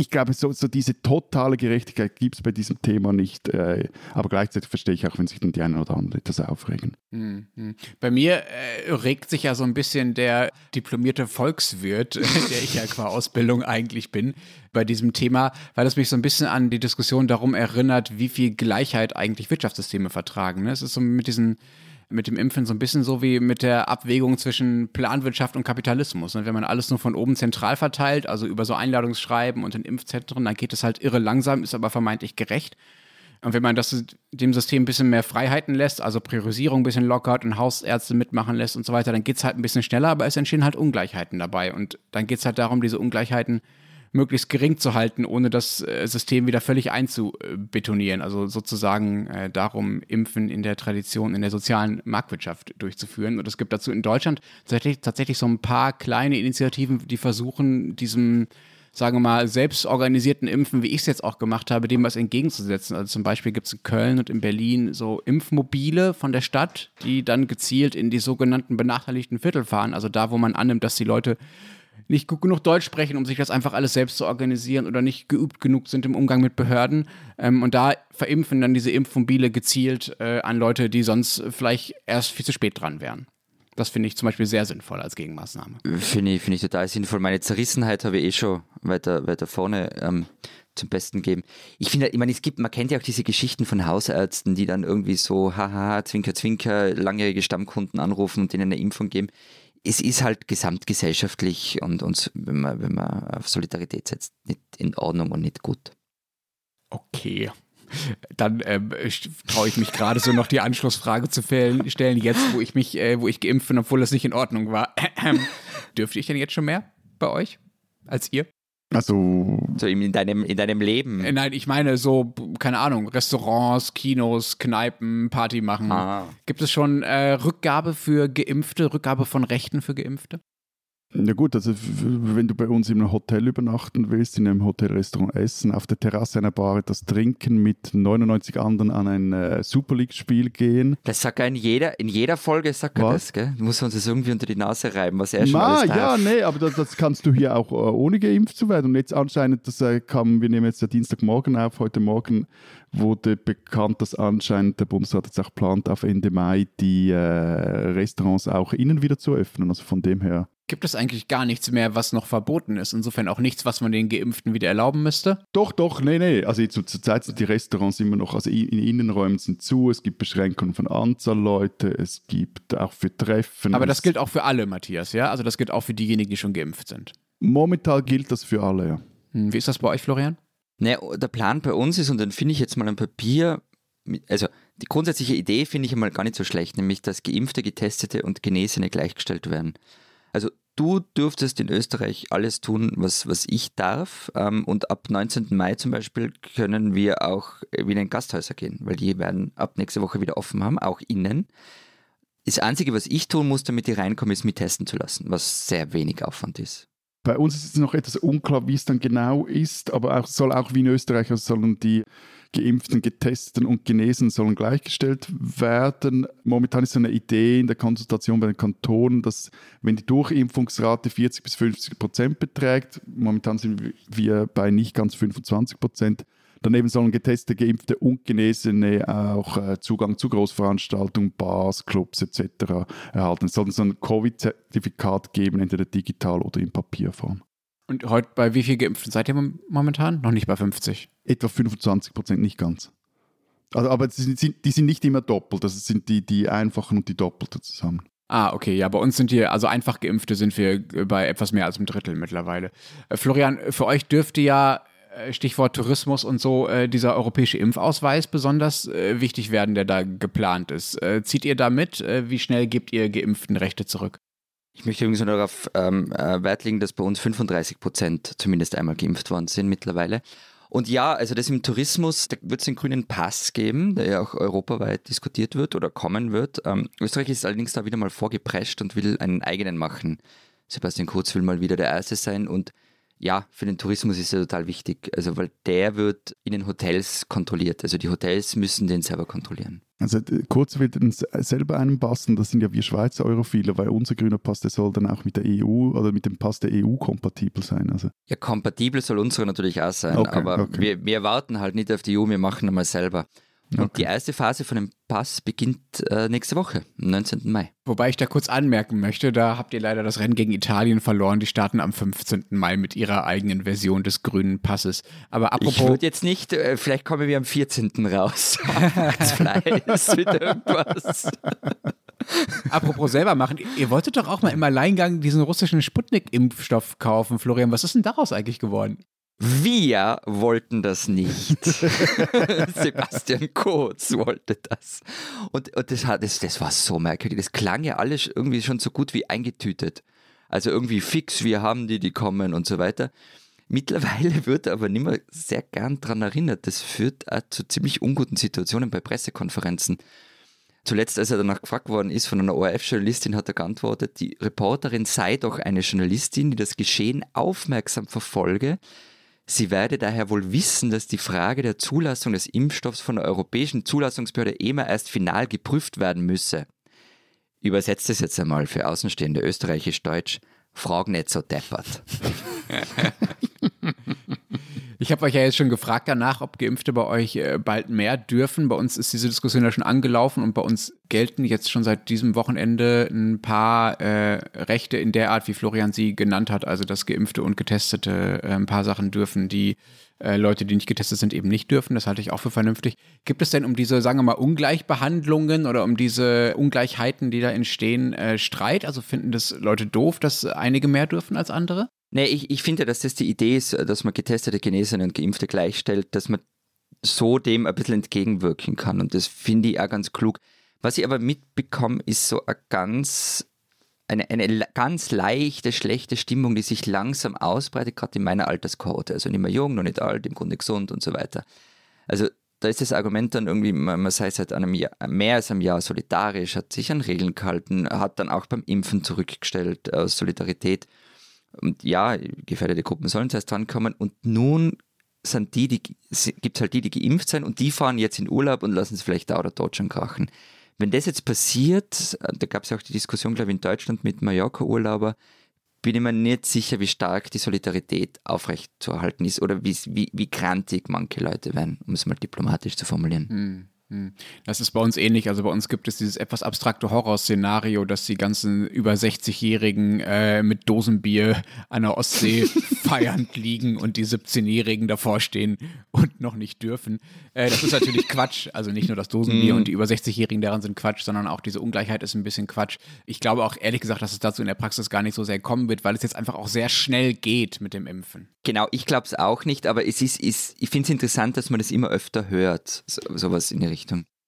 ich glaube, so, so diese totale Gerechtigkeit gibt es bei diesem Thema nicht. Äh, aber gleichzeitig verstehe ich auch, wenn sich dann die einen oder anderen etwas aufregen. Mhm. Bei mir äh, regt sich ja so ein bisschen der diplomierte Volkswirt, [LAUGHS] der ich ja qua Ausbildung eigentlich bin, bei diesem Thema, weil es mich so ein bisschen an die Diskussion darum erinnert, wie viel Gleichheit eigentlich Wirtschaftssysteme vertragen. Ne? Es ist so mit diesen mit dem Impfen so ein bisschen so wie mit der Abwägung zwischen Planwirtschaft und Kapitalismus. Ne? Wenn man alles nur von oben zentral verteilt, also über so Einladungsschreiben und in Impfzentren, dann geht es halt irre langsam, ist aber vermeintlich gerecht. Und wenn man das dem System ein bisschen mehr Freiheiten lässt, also Priorisierung ein bisschen lockert und Hausärzte mitmachen lässt und so weiter, dann geht es halt ein bisschen schneller, aber es entstehen halt Ungleichheiten dabei. Und dann geht es halt darum, diese Ungleichheiten möglichst gering zu halten, ohne das äh, System wieder völlig einzubetonieren. Also sozusagen äh, darum, Impfen in der Tradition, in der sozialen Marktwirtschaft durchzuführen. Und es gibt dazu in Deutschland tatsächlich, tatsächlich so ein paar kleine Initiativen, die versuchen, diesem sagen wir mal, selbstorganisierten Impfen, wie ich es jetzt auch gemacht habe, dem was entgegenzusetzen. Also zum Beispiel gibt es in Köln und in Berlin so Impfmobile von der Stadt, die dann gezielt in die sogenannten benachteiligten Viertel fahren. Also da, wo man annimmt, dass die Leute nicht gut genug Deutsch sprechen, um sich das einfach alles selbst zu organisieren oder nicht geübt genug sind im Umgang mit Behörden. Ähm, und da verimpfen dann diese Impfmobile gezielt äh, an Leute, die sonst vielleicht erst viel zu spät dran wären. Das finde ich zum Beispiel sehr sinnvoll als Gegenmaßnahme. Finde ich, find ich total sinnvoll. Meine Zerrissenheit habe ich eh schon weiter, weiter vorne ähm, zum Besten geben. Ich finde, ich meine, es gibt, man kennt ja auch diese Geschichten von Hausärzten, die dann irgendwie so, haha, zwinker, zwinker, langjährige Stammkunden anrufen und denen eine Impfung geben es ist halt gesamtgesellschaftlich und uns, wenn man, wenn man auf Solidarität setzt, nicht in Ordnung und nicht gut. Okay. Dann ähm, traue ich mich gerade so noch die Anschlussfrage zu stellen, jetzt wo ich mich, äh, wo ich geimpft bin, obwohl das nicht in Ordnung war. [CLEARS THROAT] Dürfte ich denn jetzt schon mehr bei euch als ihr? Also. So in deinem, in deinem Leben. Äh, nein, ich meine so, keine Ahnung, Restaurants, Kinos, Kneipen, Party machen. Ah. Gibt es schon äh, Rückgabe für Geimpfte, Rückgabe von Rechten für Geimpfte? Ja gut, also wenn du bei uns einem Hotel übernachten willst, in einem Hotelrestaurant essen, auf der Terrasse einer Bar etwas trinken, mit 99 anderen an ein äh, Super League-Spiel gehen. Das sagt er in jeder, in jeder Folge, sagt er das, gell? Du musst uns das irgendwie unter die Nase reiben, was er schon Na, alles darf. Ja, nee, aber das, das, kannst du hier auch äh, ohne geimpft zu werden. Und jetzt anscheinend, das äh, kam, wir nehmen jetzt ja Dienstagmorgen auf, heute Morgen wurde bekannt, dass anscheinend der Bundesrat jetzt auch plant, auf Ende Mai die äh, Restaurants auch innen wieder zu öffnen. Also von dem her gibt es eigentlich gar nichts mehr, was noch verboten ist. Insofern auch nichts, was man den Geimpften wieder erlauben müsste? Doch, doch, nee, nee. Also zur Zeit sind die Restaurants immer noch, also in Innenräumen sind zu, es gibt Beschränkungen von Anzahl Leute, es gibt auch für Treffen. Aber das gilt auch für alle, Matthias, ja? Also das gilt auch für diejenigen, die schon geimpft sind. Momentan gilt das für alle, ja. Hm, wie ist das bei euch, Florian? Nee, der Plan bei uns ist, und dann finde ich jetzt mal ein Papier, also die grundsätzliche Idee finde ich einmal gar nicht so schlecht, nämlich dass Geimpfte, Getestete und Genesene gleichgestellt werden. Also du dürftest in Österreich alles tun, was, was ich darf. Ähm, und ab 19. Mai zum Beispiel können wir auch wieder in Gasthäuser gehen, weil die werden ab nächste Woche wieder offen haben, auch innen. Das Einzige, was ich tun muss, damit die reinkommen, ist mich testen zu lassen, was sehr wenig Aufwand ist. Bei uns ist es noch etwas unklar, wie es dann genau ist, aber auch, soll auch wie in Österreich, also sollen die Geimpften, Getesteten und Genesen sollen gleichgestellt werden. Momentan ist so eine Idee in der Konsultation bei den Kantonen, dass wenn die Durchimpfungsrate 40 bis 50 Prozent beträgt, momentan sind wir bei nicht ganz 25 Prozent, Daneben sollen getestete, geimpfte und Genesene auch äh, Zugang zu Großveranstaltungen, Bars, Clubs etc. erhalten. Es soll so ein Covid-Zertifikat geben, entweder digital oder in Papierform. Und heute bei wie viel Geimpften seid ihr momentan? Noch nicht bei 50? Etwa 25 Prozent, nicht ganz. Also, aber die sind, die sind nicht immer doppelt, das sind die, die einfachen und die doppelte zusammen. Ah, okay, ja, bei uns sind hier, also einfach Geimpfte sind wir bei etwas mehr als einem Drittel mittlerweile. Äh, Florian, für euch dürfte ja äh, Stichwort Tourismus und so, äh, dieser europäische Impfausweis besonders wichtig werden, der da geplant ist. Zieht ihr da mit? Wie schnell gebt ihr Geimpften Rechte zurück? Ich möchte übrigens nur darauf ähm, äh, Wert legen, dass bei uns 35 Prozent zumindest einmal geimpft worden sind mittlerweile. Und ja, also das im Tourismus, da wird es den grünen Pass geben, der ja auch europaweit diskutiert wird oder kommen wird. Ähm, Österreich ist allerdings da wieder mal vorgeprescht und will einen eigenen machen. Sebastian Kurz will mal wieder der Erste sein und ja, für den Tourismus ist er total wichtig. Also, weil der wird in den Hotels kontrolliert. Also die Hotels müssen den selber kontrollieren. Also äh, kurz wird uns selber einen passen, das sind ja wir Schweizer Europhile, weil unser grüner Pass, der soll dann auch mit der EU oder mit dem Pass der EU kompatibel sein. Also. Ja, kompatibel soll unserer natürlich auch sein, Okay, aber okay. Wir, wir warten halt nicht auf die EU, wir machen einmal selber. Und Okay. die erste Phase von dem Pass beginnt äh, nächste Woche, am 19. Mai. Wobei ich da kurz anmerken möchte, da habt ihr leider das Rennen gegen Italien verloren. Die starten am 15. Mai mit ihrer eigenen Version des grünen Passes. Aber Ich apropos, würde jetzt nicht, äh, vielleicht kommen wir am 14. raus. [LAUGHS] Fleiß mit irgendwas. [LAUGHS] apropos selber machen, ihr wolltet doch auch mal im Alleingang diesen russischen Sputnik-Impfstoff kaufen, Florian. Was ist denn daraus eigentlich geworden? Wir wollten das nicht. [LAUGHS] Sebastian Kurz wollte das. Und, und das, hat, das, das war so merkwürdig. Das klang ja alles irgendwie schon so gut wie eingetütet. Also irgendwie fix, wir haben die, die kommen und so weiter. Mittlerweile [LAUGHS] wird aber nicht mehr sehr gern daran erinnert. Das führt auch zu ziemlich unguten Situationen bei Pressekonferenzen. Zuletzt, als er danach gefragt worden ist von einer ORF-Journalistin, hat er geantwortet, die Reporterin sei doch eine Journalistin, die das Geschehen aufmerksam verfolge. Sie werde daher wohl wissen, dass die Frage der Zulassung des Impfstoffs von der Europäischen Zulassungsbehörde EMA erst final geprüft werden müsse. Übersetzt es jetzt einmal für Außenstehende österreichisch-deutsch. Frag nicht so deppert. [LAUGHS] Ich habe euch ja jetzt schon gefragt danach, ob Geimpfte bei euch äh, bald mehr dürfen. Bei uns ist diese Diskussion ja schon angelaufen und bei uns gelten jetzt schon seit diesem Wochenende ein paar äh, Rechte in der Art, wie Florian sie genannt hat. Also, dass Geimpfte und Getestete äh, ein paar Sachen dürfen, die äh, Leute, die nicht getestet sind, eben nicht dürfen. Das halte ich auch für vernünftig. Gibt es denn um diese, sagen wir mal, Ungleichbehandlungen oder um diese Ungleichheiten, die da entstehen, äh, Streit? Also finden das Leute doof, dass einige mehr dürfen als andere? Nee, ich, ich finde, dass das die Idee ist, dass man getestete, Genesene und Geimpfte gleichstellt, dass man so dem ein bisschen entgegenwirken kann. Und das finde ich auch ganz klug. Was ich aber mitbekomme, ist so eine ganz, eine, eine ganz leichte, schlechte Stimmung, die sich langsam ausbreitet, gerade in meiner Alterskohorte. Also nicht mehr jung, noch nicht alt, im Grunde gesund und so weiter. Also da ist das Argument dann irgendwie, man, man sei seit einem Jahr, mehr als einem Jahr solidarisch, hat sich an Regeln gehalten, hat dann auch beim Impfen zurückgestellt aus Solidarität. Und ja, gefährdete Gruppen sollen zuerst drankommen. Und nun die, die gibt es halt die, die geimpft sind und die fahren jetzt in Urlaub und lassen es vielleicht da oder dort schon krachen. Wenn das jetzt passiert, da gab es ja auch die Diskussion, glaube ich, in Deutschland mit Mallorca-Urlauber, bin ich mir nicht sicher, wie stark die Solidarität aufrechtzuerhalten ist oder wie, wie, wie grantig manche Leute werden, um es mal diplomatisch zu formulieren. Hm. Das ist bei uns ähnlich. Also bei uns gibt es dieses etwas abstrakte Horrorszenario, dass die ganzen über 60-Jährigen äh, mit Dosenbier an der Ostsee [LAUGHS] feiernd liegen und die 17-Jährigen davor stehen und noch nicht dürfen. Äh, das ist natürlich Quatsch. Also nicht nur das Dosenbier und die über 60-Jährigen daran sind Quatsch, sondern auch diese Ungleichheit ist ein bisschen Quatsch. Ich glaube auch ehrlich gesagt, dass es dazu in der Praxis gar nicht so sehr kommen wird, weil es jetzt einfach auch sehr schnell geht mit dem Impfen. Genau, ich glaube es auch nicht, aber es ist, ist ich finde es interessant, dass man das immer öfter hört, so, sowas in die Richtung.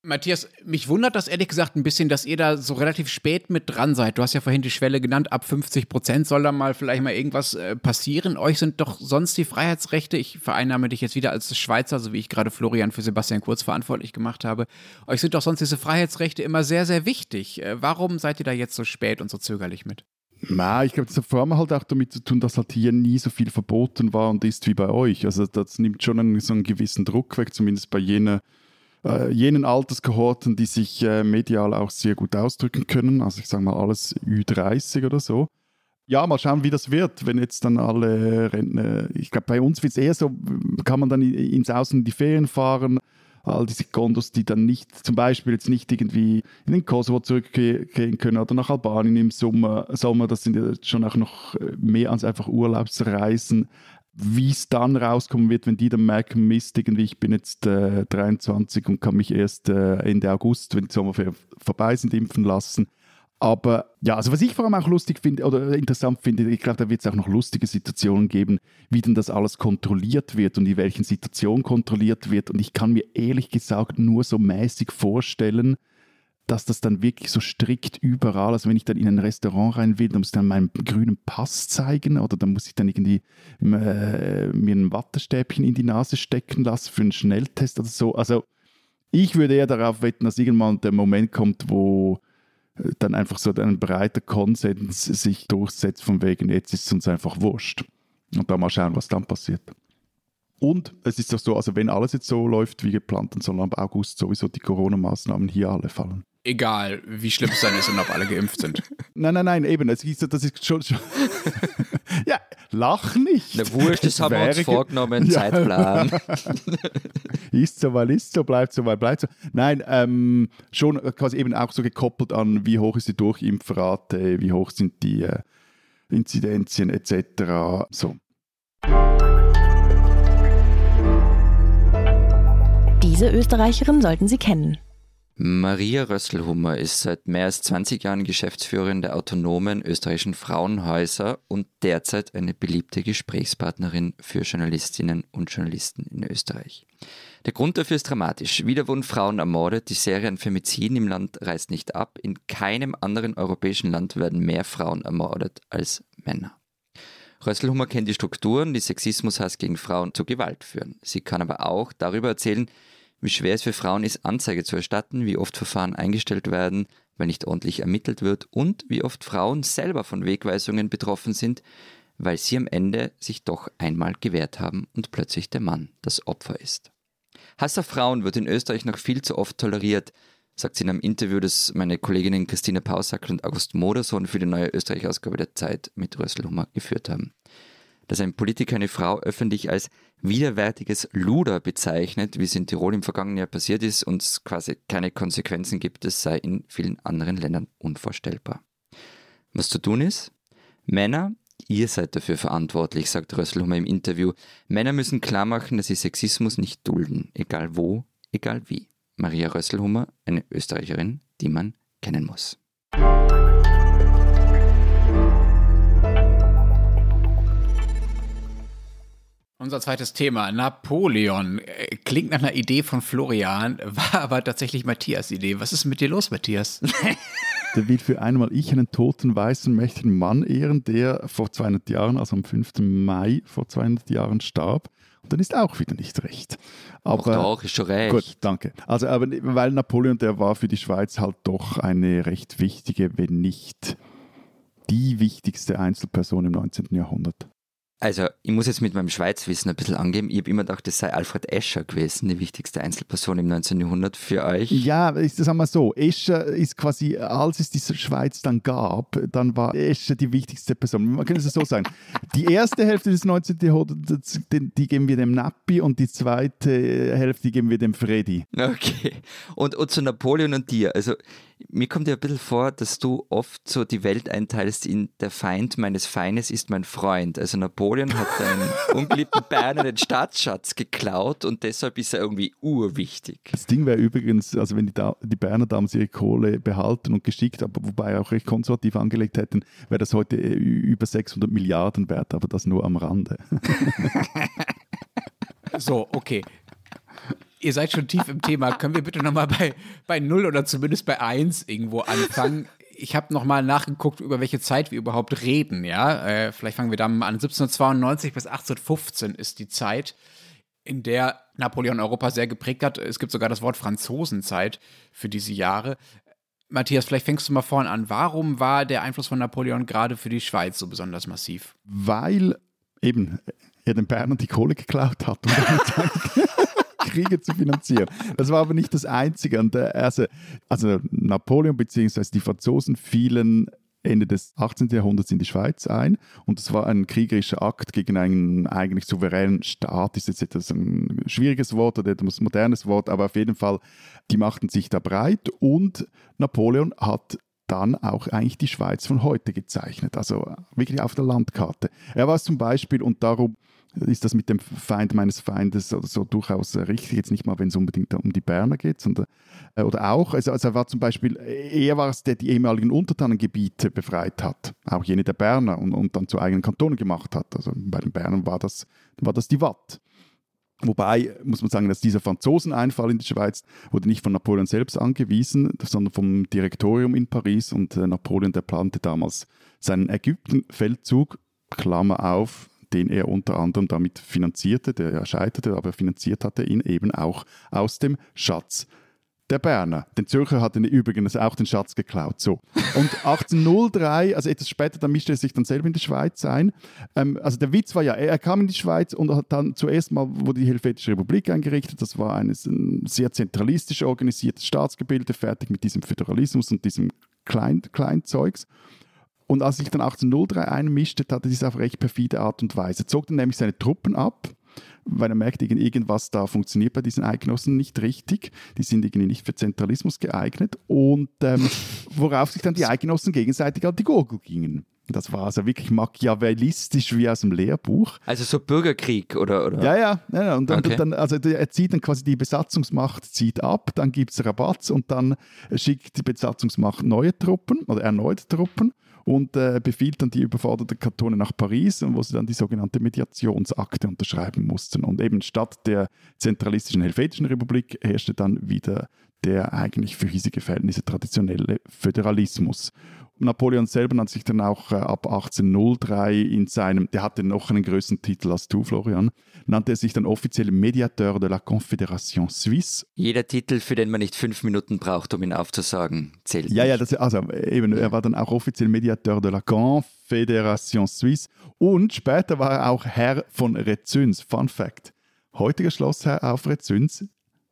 Matthias, mich wundert das ehrlich gesagt ein bisschen, dass ihr da so relativ spät mit dran seid. Du hast ja vorhin die Schwelle genannt, ab 50 Prozent soll da mal vielleicht mal irgendwas äh, passieren. Euch sind doch sonst die Freiheitsrechte, ich vereinnahme dich jetzt wieder als Schweizer, so wie ich gerade Florian für Sebastian Kurz verantwortlich gemacht habe. Euch sind doch sonst diese Freiheitsrechte immer sehr, sehr wichtig. Äh, warum seid ihr da jetzt so spät und so zögerlich mit? Na, ich glaube, das hat vor allem halt auch damit zu tun, dass halt hier nie so viel verboten war und ist wie bei euch. Also das nimmt schon einen, so einen gewissen Druck weg, zumindest bei jener, äh, jenen Alterskohorten, die sich äh, medial auch sehr gut ausdrücken können. Also ich sage mal alles Ü30 oder so. Ja, mal schauen, wie das wird, wenn jetzt dann alle Rentner, ich glaube, bei uns wird es eher so, kann man dann ins Außen in die Ferien fahren, all diese Kondos, die dann nicht, zum Beispiel jetzt nicht irgendwie in den Kosovo zurückgehen können oder nach Albanien im Sommer, Sommer das sind ja schon auch noch äh, mehr als einfach Urlaubsreisen. Wie es dann rauskommen wird, wenn die dann merken, Mist, irgendwie, ich bin jetzt äh, 23 und kann mich erst äh, Ende August, wenn die Sommerferien vorbei sind, impfen lassen. Aber ja, also was ich vor allem auch lustig finde oder interessant finde, ich glaube, da wird es auch noch lustige Situationen geben, wie denn das alles kontrolliert wird und in welchen Situationen kontrolliert wird. Und ich kann mir ehrlich gesagt nur so mäßig vorstellen, dass das dann wirklich so strikt überall, also wenn ich dann in ein Restaurant rein will, dann muss ich dann meinen grünen Pass zeigen oder dann muss ich dann irgendwie äh, mir ein Wattestäbchen in die Nase stecken lassen für einen Schnelltest oder so. Also ich würde eher darauf wetten, dass irgendwann der Moment kommt, wo äh, dann einfach so ein breiter Konsens sich durchsetzt von wegen, jetzt ist es uns einfach wurscht. Und da mal schauen, was dann passiert. Und es ist doch so, also wenn alles jetzt so läuft wie geplant, dann sollen ab August sowieso die Corona-Maßnahmen hier alle fallen. Egal, wie schlimm es dann ist und ob alle geimpft sind. [LAUGHS] Nein, nein, nein, eben. Das ist, das ist schon. schon [LAUGHS] ja, lach nicht. Na wurscht, das haben wir uns vorgenommen, ja. Zeitplan. [LAUGHS] ist so, weil ist so, bleibt so, weil bleibt so. Nein, ähm, schon quasi eben auch so gekoppelt an, wie hoch ist die Durchimpfrate, wie hoch sind die äh, Inzidenzien etc. So. Diese Österreicherin sollten Sie kennen. Maria Rösselhummer ist seit mehr als 20 Jahren Geschäftsführerin der autonomen österreichischen Frauenhäuser und derzeit eine beliebte Gesprächspartnerin für Journalistinnen und Journalisten in Österreich. Der Grund dafür ist dramatisch. Wieder wurden Frauen ermordet, die Serie an Femiziden im Land reißt nicht ab. In keinem anderen europäischen Land werden mehr Frauen ermordet als Männer. Rösselhummer kennt die Strukturen, die Sexismushass gegen Frauen zu Gewalt führen. Sie kann aber auch darüber erzählen, wie schwer es für Frauen ist, Anzeige zu erstatten, wie oft Verfahren eingestellt werden, weil nicht ordentlich ermittelt wird und wie oft Frauen selber von Wegweisungen betroffen sind, weil sie am Ende sich doch einmal gewehrt haben und plötzlich der Mann das Opfer ist. Hass auf Frauen wird in Österreich noch viel zu oft toleriert, sagt sie in einem Interview, das meine Kolleginnen Christina Pausack und August Modersohn für die neue Österreich-Ausgabe der Zeit mit Rösselhummer geführt haben dass ein Politiker eine Frau öffentlich als widerwärtiges Luder bezeichnet, wie es in Tirol im vergangenen Jahr passiert ist und es quasi keine Konsequenzen gibt, das sei in vielen anderen Ländern unvorstellbar. Was zu tun ist? Männer, ihr seid dafür verantwortlich, sagt Rösselhummer im Interview. Männer müssen klar machen, dass sie Sexismus nicht dulden, egal wo, egal wie. Maria Rösselhummer, eine Österreicherin, die man kennen muss. Unser zweites Thema, Napoleon. Äh, klingt nach einer Idee von Florian, [LAUGHS] war aber tatsächlich Matthias' Idee. Was ist mit dir los, Matthias? [LAUGHS] der will für einmal ich einen toten, weißen, mächtigen Mann ehren, der vor 200 Jahren, also am 5. Mai vor 200 Jahren starb. Und dann ist auch wieder nicht recht. Aber, doch, doch, ist schon recht. Gut, danke. Also, aber weil Napoleon, der war für die Schweiz halt doch eine recht wichtige, wenn nicht die wichtigste Einzelperson im 19. Jahrhundert. Also, ich muss jetzt mit meinem Schweizwissen ein bisschen angeben. Ich habe immer gedacht, das sei Alfred Escher gewesen, die wichtigste Einzelperson im 19. Jahrhundert für euch. Ja, ist das einmal so. Escher ist quasi, als es diese Schweiz dann gab, dann war Escher die wichtigste Person. Man kann es so sagen. Die erste Hälfte des 19. Jahrhunderts, die geben wir dem Nappi und die zweite Hälfte geben wir dem Freddy. Okay. Und, und zu Napoleon und dir. Also, mir kommt ja ein bisschen vor, dass du oft so die Welt einteilst in der Feind meines Feindes ist mein Freund. Also Napoleon hat deinen [LAUGHS] ungeliebten Berner den Staatsschatz geklaut und deshalb ist er irgendwie urwichtig. Das Ding wäre übrigens, also wenn die, da die Berner damals ihre Kohle behalten und geschickt, aber wobei auch recht konservativ angelegt hätten, wäre das heute über 600 Milliarden wert, aber das nur am Rande. [LAUGHS] [LAUGHS] so, okay ihr seid schon tief im Thema. Können wir bitte nochmal bei, bei 0 oder zumindest bei 1 irgendwo anfangen? Ich habe nochmal nachgeguckt, über welche Zeit wir überhaupt reden. Ja, äh, Vielleicht fangen wir da mal an. 1792 bis 1815 ist die Zeit, in der Napoleon Europa sehr geprägt hat. Es gibt sogar das Wort Franzosenzeit für diese Jahre. Matthias, vielleicht fängst du mal vorne an. Warum war der Einfluss von Napoleon gerade für die Schweiz so besonders massiv? Weil eben er den Bernern die Kohle geklaut hat. [LAUGHS] [LAUGHS] Kriege zu finanzieren. Das war aber nicht das Einzige. Und der erste, also Napoleon bzw. die Franzosen fielen Ende des 18. Jahrhunderts in die Schweiz ein und es war ein kriegerischer Akt gegen einen eigentlich souveränen Staat. Ist jetzt etwas ein schwieriges Wort oder etwas modernes Wort, aber auf jeden Fall, die machten sich da breit und Napoleon hat dann auch eigentlich die Schweiz von heute gezeichnet, also wirklich auf der Landkarte. Er war zum Beispiel und darum ist das mit dem Feind meines Feindes oder so durchaus richtig. Jetzt nicht mal, wenn es unbedingt um die Berner geht, sondern äh, oder auch, also, also er war zum Beispiel, er war es, der die ehemaligen Untertanengebiete befreit hat, auch jene der Berner und, und dann zu eigenen Kantonen gemacht hat. Also bei den Bernern war das, war das die Watt. Wobei muss man sagen, dass dieser Franzoseneinfall in die Schweiz wurde nicht von Napoleon selbst angewiesen, sondern vom Direktorium in Paris und äh, Napoleon, der plante damals seinen Ägyptenfeldzug, Klammer auf, den er unter anderem damit finanzierte, der scheiterte, aber finanziert hatte ihn eben auch aus dem Schatz der Berner. Den Zürcher hat er übrigens auch den Schatz geklaut. So. Und [LAUGHS] 1803, also etwas später, dann mischte er sich dann selber in die Schweiz ein. Ähm, also der Witz war ja, er, kam in die Schweiz und hat dann zuerst mal wurde die Helvetische Republik eingerichtet. Das war ein sehr zentralistisch organisiertes Staatsgebilde, fertig mit diesem Föderalismus und diesem Klein, Kleinzeugs. Und als sich dann 1803 einmischte, hat er dies auf recht perfide Art und Weise. Zog dann nämlich seine Truppen ab weil er merkt, irgendwas da funktioniert bei diesen Eidgenossen nicht richtig. Die sind irgendwie nicht für Zentralismus geeignet. Und ähm, [LAUGHS] worauf sich dann die Eidgenossen gegenseitig an die Gurgel gingen. Das war also wirklich machiavellistisch wie aus dem Lehrbuch. Also so Bürgerkrieg oder? oder? Ja, ja. ja und, dann, okay. dann, also er zieht dann quasi die Besatzungsmacht zieht ab, dann gibt es Rabatz und dann schickt die Besatzungsmacht neue Truppen oder erneut Truppen und äh, befiehlt dann die überforderten Kantone nach Paris, wo sie dann die sogenannte Mediationsakte unterschreiben mussten. Und eben statt der zentralistischen Helvetischen Republik herrschte dann wieder der eigentlich für hiesige Verhältnisse traditionelle Föderalismus. Napoleon selber hat sich dann auch äh, ab 1803 in seinem, der hatte noch einen größeren Titel als du, Florian, nannte er sich dann offiziell Mediateur de la Confédération Suisse. Jeder Titel, für den man nicht fünf Minuten braucht, um ihn aufzusagen, zählt. Ja, ja, das, also eben, er war dann auch offiziell Mediateur de la Confédération Suisse und später war er auch Herr von Rezüns. Fun Fact. Heutiger Schlossherr auf Rezüns,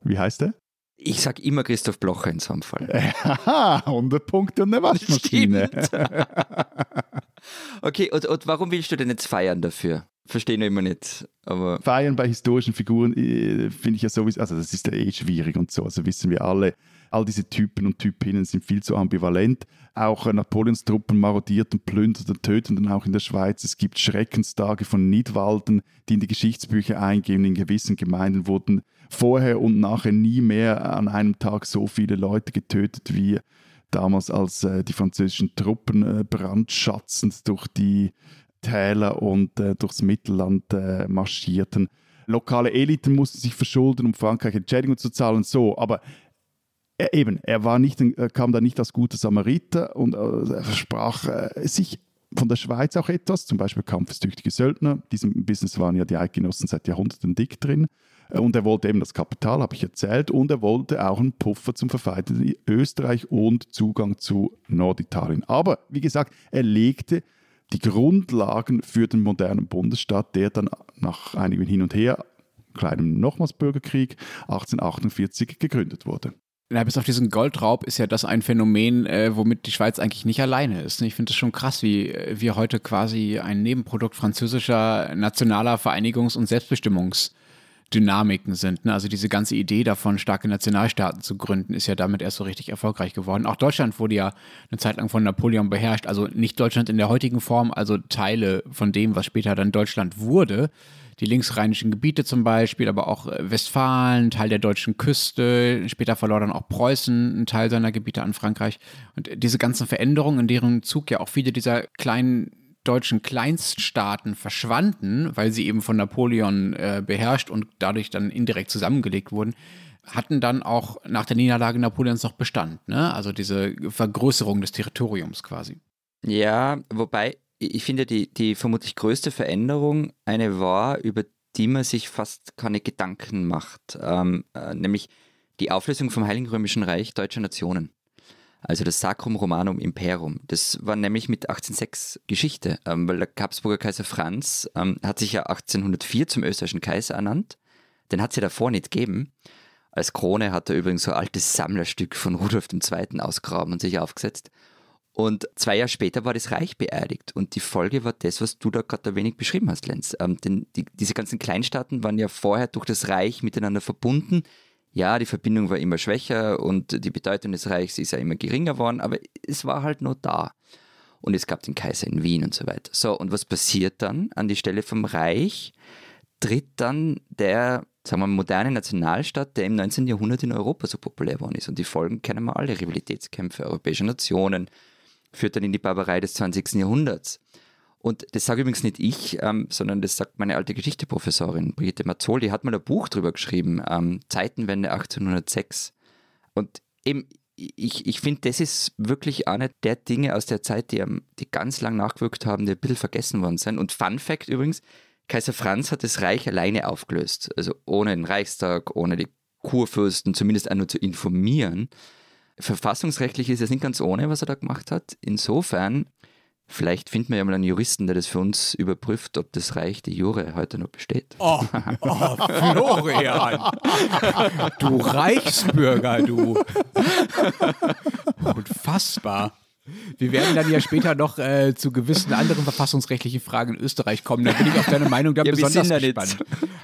wie heißt er? Ich sag immer Christoph Blocher in so einem Fall. [LAUGHS] Haha, 100 Punkte und eine Waschmaschine. [LAUGHS] okay, und, und, warum willst du denn jetzt feiern dafür? Verstehe ich immer nicht. Aber feiern bei historischen Figuren äh, finde ich ja sowieso, also das ist ja eh schwierig und so, also wissen wir alle. All diese Typen und Typinnen sind viel zu ambivalent. Auch äh, Napoleons Truppen marodierten, plünderten, töten dann auch in der Schweiz. Es gibt Schreckenstage von Nidwalden, die in die Geschichtsbücher eingehen. In gewissen Gemeinden wurden vorher und nachher nie mehr an einem Tag so viele Leute getötet wie damals, als äh, die französischen Truppen äh, brandschatzend durch die Täler und durchs Mittelland marschierten. Lokale Eliten mussten sich verschulden, um Frankreich Entschädigung zu zahlen, so. Aber er, eben, er war nicht, kam da nicht als guter Samariter und äh, versprach äh, sich von der Schweiz auch etwas, zum Beispiel kampfestüchtige Söldner. In diesem Business waren ja die Eidgenossen seit Jahrhunderten dick drin. Äh, und er wollte eben das Kapital, habe ich erzählt, und er wollte auch einen Puffer zum Verfeindeten Österreich und Zugang zu Norditalien. Aber wie gesagt, er legte die Grundlagen für den modernen Bundesstaat, der dann nach einigem Hin und Her, kleinem nochmals Bürgerkrieg, 1848 gegründet wurde. Ja, bis auf diesen Goldraub ist ja das ein Phänomen, äh, womit die Schweiz eigentlich nicht alleine ist. Ich finde es schon krass, wie äh, wir heute quasi ein Nebenprodukt französischer nationaler Vereinigungs- und Selbstbestimmungsdynamiken sind. Ne? Also diese ganze Idee davon, starke Nationalstaaten zu gründen, ist ja damit erst so richtig erfolgreich geworden. Auch Deutschland wurde ja eine Zeit lang von Napoleon beherrscht. Also nicht Deutschland in der heutigen Form, also Teile von dem, was später dann Deutschland wurde die linksrheinischen Gebiete zum Beispiel, aber auch äh, Westfalen, Teil der deutschen Küste. Später verlor dann auch Preußen einen Teil seiner Gebiete an Frankreich. Und diese ganzen Veränderungen, in deren Zug ja auch viele dieser kleinen deutschen Kleinststaaten verschwanden, weil sie eben von Napoleon äh, beherrscht und dadurch dann indirekt zusammengelegt wurden, hatten dann auch nach der Niederlage Napoleons noch Bestand. Ne? Also diese Vergrößerung des Territoriums quasi. Ja, wobei ich finde, die, die vermutlich größte Veränderung eine war, über die man sich fast keine Gedanken macht, ähm, äh, nämlich die Auflösung vom Heiligen Römischen Reich deutscher Nationen. Also das Sacrum Romanum Imperium. Das war nämlich mit 1806 Geschichte, ähm, weil der Habsburger Kaiser Franz ähm, hat sich ja 1804 zum österreichischen Kaiser ernannt. Den hat es ja davor nicht gegeben. Als Krone hat er übrigens so ein altes Sammlerstück von Rudolf II. ausgraben und sich aufgesetzt. Und zwei Jahre später war das Reich beerdigt. Und die Folge war das, was du da gerade ein wenig beschrieben hast, Lenz. Ähm, denn die, diese ganzen Kleinstaaten waren ja vorher durch das Reich miteinander verbunden. Ja, die Verbindung war immer schwächer und die Bedeutung des Reichs ist ja immer geringer geworden, aber es war halt nur da. Und es gab den Kaiser in Wien und so weiter. So, und was passiert dann? An die Stelle vom Reich tritt dann der, sagen wir, moderne Nationalstaat, der im 19. Jahrhundert in Europa so populär geworden ist. Und die Folgen kennen wir alle: Rivalitätskämpfe europäischer Nationen, führt dann in die Barbarei des 20. Jahrhunderts. Und das sage übrigens nicht ich, ähm, sondern das sagt meine alte Geschichteprofessorin Brigitte Mazzoli, hat mal ein Buch drüber geschrieben, ähm, Zeitenwende 1806. Und eben, ich, ich finde, das ist wirklich eine der Dinge aus der Zeit, die, die ganz lang nachgewirkt haben, die ein bisschen vergessen worden sind. Und Fun Fact übrigens, Kaiser Franz hat das Reich alleine aufgelöst. Also ohne den Reichstag, ohne die Kurfürsten zumindest auch nur zu informieren. Verfassungsrechtlich ist es nicht ganz ohne, was er da gemacht hat. Insofern, vielleicht finden wir ja mal einen Juristen, der das für uns überprüft, ob das Reich die Jure heute noch besteht. Oh, oh Florian! Du Reichsbürger, du! Unfassbar. Wir werden dann ja später noch äh, zu gewissen anderen verfassungsrechtlichen Fragen in Österreich kommen. Da bin ich auf deine Meinung dann ja, besonders gespannt.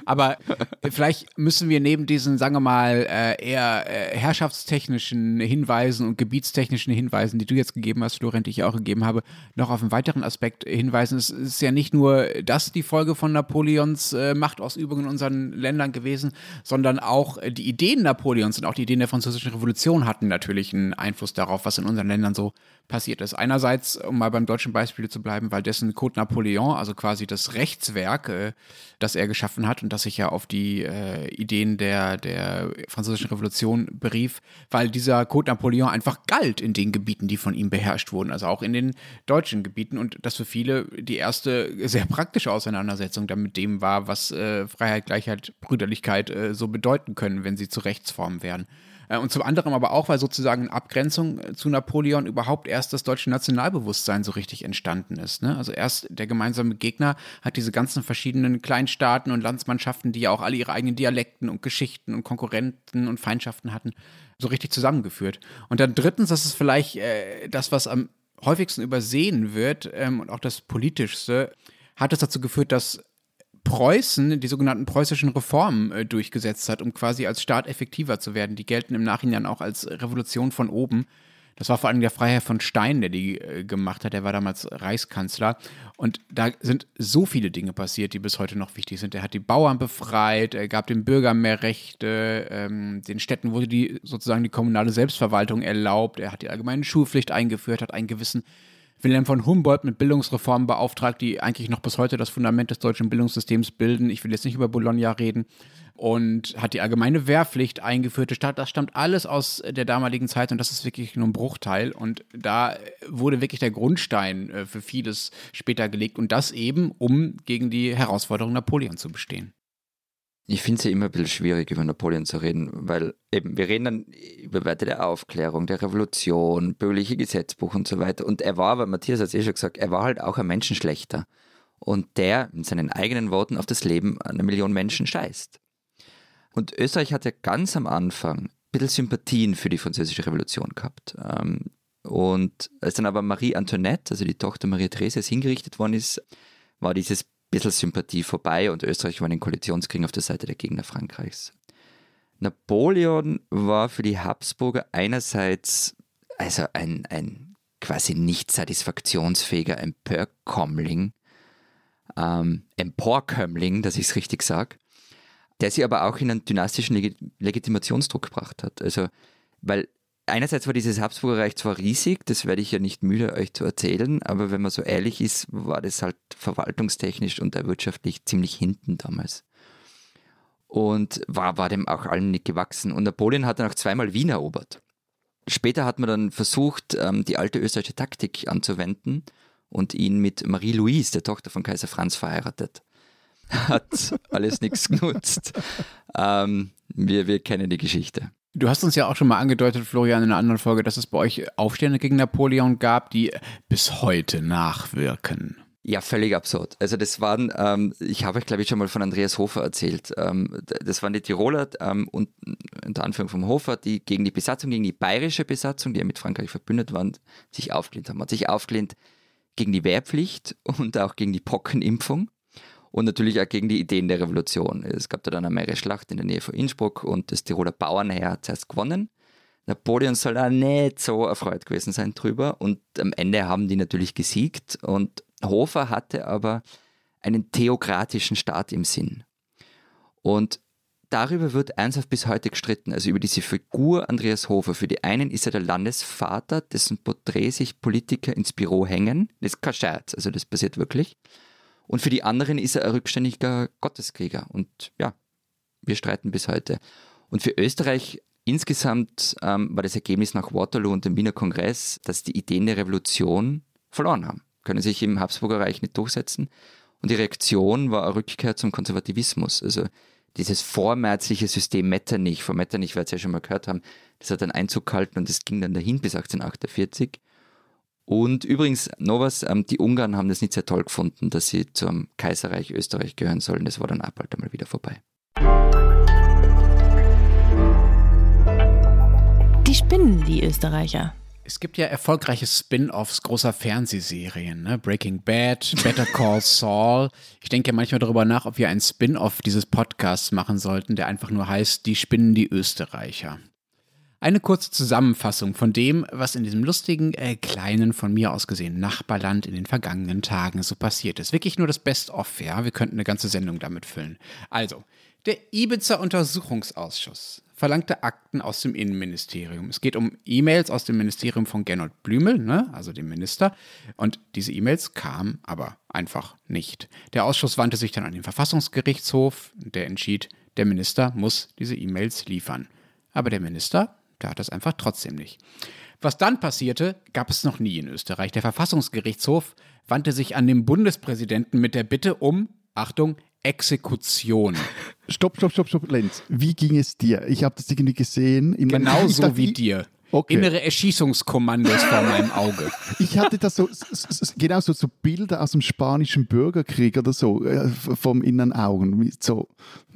Aber äh, vielleicht müssen wir neben diesen, sagen wir mal, äh, eher äh, herrschaftstechnischen Hinweisen und gebietstechnischen Hinweisen, die du jetzt gegeben hast, Florent, die ich auch gegeben habe, noch auf einen weiteren Aspekt hinweisen. Es ist ja nicht nur das die Folge von Napoleons äh, Machtausübung in unseren Ländern gewesen, sondern auch die Ideen Napoleons und auch die Ideen der Französischen Revolution hatten natürlich einen Einfluss darauf, was in unseren Ländern so passiert ist. Einerseits, um mal beim deutschen Beispiel zu bleiben, weil dessen Code Napoleon, also quasi das Rechtswerk, äh, das er geschaffen hat und das sich ja auf die äh, Ideen der, der französischen Revolution berief, weil dieser Code Napoleon einfach galt in den Gebieten, die von ihm beherrscht wurden, also auch in den deutschen Gebieten und das für viele die erste sehr praktische Auseinandersetzung damit dem war, was äh, Freiheit, Gleichheit, Brüderlichkeit so bedeuten können, wenn sie zu Rechtsformen werden. Äh, und zum anderen aber auch, weil sozusagen in Abgrenzung äh, zu Napoleon überhaupt erst das deutsche Nationalbewusstsein so richtig entstanden ist. Ne? Also erst der gemeinsame Gegner hat diese ganzen verschiedenen Kleinstaaten und Landsmannschaften, die ja auch alle ihre eigenen Dialekten und Geschichten und Konkurrenten und Feindschaften hatten, so richtig zusammengeführt. Und dann drittens, das ist vielleicht äh, das, was am häufigsten übersehen wird ähm, und auch das politischste, hat es dazu geführt, dass Preußen die sogenannten preußischen Reformen äh, durchgesetzt hat, um quasi als Staat effektiver zu werden. Die gelten im Nachhinein auch als Revolution von oben. Das war vor allem der Freiherr von Stein, der die äh, gemacht hat. Der war damals Reichskanzler. Und da sind so viele Dinge passiert, die bis heute noch wichtig sind. Er hat die Bauern befreit, er gab den Bürgern mehr Rechte, ähm, den Städten wurde die sozusagen die kommunale Selbstverwaltung erlaubt, er hat die allgemeine Schulpflicht eingeführt, hat einen gewissen Wilhelm von Humboldt mit Bildungsreformen beauftragt, die eigentlich noch bis heute das Fundament des deutschen Bildungssystems bilden. Ich will jetzt nicht über Bologna reden. Und hat die allgemeine Wehrpflicht eingeführt. Das stammt alles aus der damaligen Zeit und das ist wirklich nur ein Bruchteil. Und da wurde wirklich der Grundstein äh, für vieles später gelegt und das eben, um gegen die Herausforderung Napoleon zu bestehen. Ich finde es ja immer ein bisschen schwierig, über Napoleon zu reden, weil eben, wir reden dann über Werte der Aufklärung, der Revolution, bürgerliche Gesetzbuch und so weiter. Und er war, aber Matthias hat es eh schon gesagt, er war halt auch ein Menschenschlechter. Und der in seinen eigenen Worten auf das Leben einer Million Menschen scheißt. Und Österreich hat ja ganz am Anfang ein bisschen Sympathien für die französische Revolution gehabt. Ähm, und als dann aber Marie Antoinette, also die Tochter Maria Theresias, hingerichtet worden ist, war dieses bisschen Sympathie vorbei und Österreich war in den Koalitionskriegen auf der Seite der Gegner Frankreichs. Napoleon war für die Habsburger einerseits also ein, ein quasi nicht satisfaktionsfähiger Empörkommling, ähm, Emporkömmling, dass ich es richtig sage, der sie aber auch in einen dynastischen Leg Legitimationsdruck gebracht hat. Also, weil einerseits war dieses Habsburger Reich zwar riesig, das werde ich ja nicht müde, euch zu erzählen, aber wenn man so ehrlich ist, war das halt verwaltungstechnisch und wirtschaftlich ziemlich hinten damals. Und war, war dem auch allen nicht gewachsen. Und Napoleon hat dann auch zweimal Wien erobert. Später hat man dann versucht, ähm, die alte österreichische Taktik anzuwenden und ihn mit Marie-Louise, der Tochter von Kaiser Franz, verheiratet. [LAUGHS] Hat alles nichts genutzt. Ähm, wir, wir kennen die Geschichte. Du hast uns ja auch schon mal angedeutet, Florian, in einer anderen Folge, dass es bei euch Aufstände gegen Napoleon gab, die bis heute nachwirken. Ja, völlig absurd. Also das waren, ähm, ich habe euch glaube ich schon mal von Andreas Hofer erzählt, ähm, das waren die Tiroler ähm, und unter Anführung vom Hofer, die gegen die Besatzung, gegen die bayerische Besatzung, die ja mit Frankreich verbündet waren, sich aufgelehnt haben. Man hat sich aufgelehnt gegen die Wehrpflicht und auch gegen die Pockenimpfung und natürlich auch gegen die Ideen der Revolution. Es gab da dann eine Meeresschlacht in der Nähe von Innsbruck und das Tiroler Bauernheer hat zuerst gewonnen. Napoleon soll auch nicht so erfreut gewesen sein drüber und am Ende haben die natürlich gesiegt und Hofer hatte aber einen theokratischen Staat im Sinn. Und darüber wird ernsthaft bis heute gestritten, also über diese Figur Andreas Hofer. Für die einen ist er der Landesvater, dessen Porträt sich Politiker ins Büro hängen. Das ist kein Scherz, also das passiert wirklich. Und für die anderen ist er ein rückständiger Gotteskrieger. Und ja, wir streiten bis heute. Und für Österreich insgesamt ähm, war das Ergebnis nach Waterloo und dem Wiener Kongress, dass die Ideen der Revolution verloren haben, können sich im Habsburger Reich nicht durchsetzen. Und die Reaktion war eine Rückkehr zum Konservativismus. Also dieses vormärzliche System Metternich, von Metternich, weil es ja schon mal gehört haben, das hat dann Einzug gehalten und das ging dann dahin bis 1848. Und übrigens, noch was, ähm, die Ungarn haben das nicht sehr toll gefunden, dass sie zum Kaiserreich Österreich gehören sollen. Das war dann auch bald einmal wieder vorbei. Die spinnen, die Österreicher. Es gibt ja erfolgreiche Spin-offs großer Fernsehserien, ne? Breaking Bad, Better Call Saul. Ich denke manchmal darüber nach, ob wir einen Spin-off dieses Podcasts machen sollten, der einfach nur heißt Die spinnen die Österreicher. Eine kurze Zusammenfassung von dem, was in diesem lustigen, äh, kleinen, von mir aus gesehen Nachbarland in den vergangenen Tagen so passiert ist. Wirklich nur das Best-of, ja. Wir könnten eine ganze Sendung damit füllen. Also, der Ibiza-Untersuchungsausschuss verlangte Akten aus dem Innenministerium. Es geht um E-Mails aus dem Ministerium von Gernot Blümel, ne, also dem Minister. Und diese E-Mails kamen aber einfach nicht. Der Ausschuss wandte sich dann an den Verfassungsgerichtshof, der entschied, der Minister muss diese E-Mails liefern. Aber der Minister tat das einfach trotzdem nicht. Was dann passierte, gab es noch nie in Österreich. Der Verfassungsgerichtshof wandte sich an den Bundespräsidenten mit der Bitte um, Achtung, Exekution. Stopp, stopp, stopp, stopp, Lenz. Wie ging es dir? Ich habe das irgendwie gesehen. Genauso dachte, wie dir. Okay. Innere Erschießungskommandos vor meinem Auge. [LAUGHS] Ich hatte da so, genau so, so Bilder aus dem spanischen Bürgerkrieg oder so, äh, vom inneren Augen. Wie, so,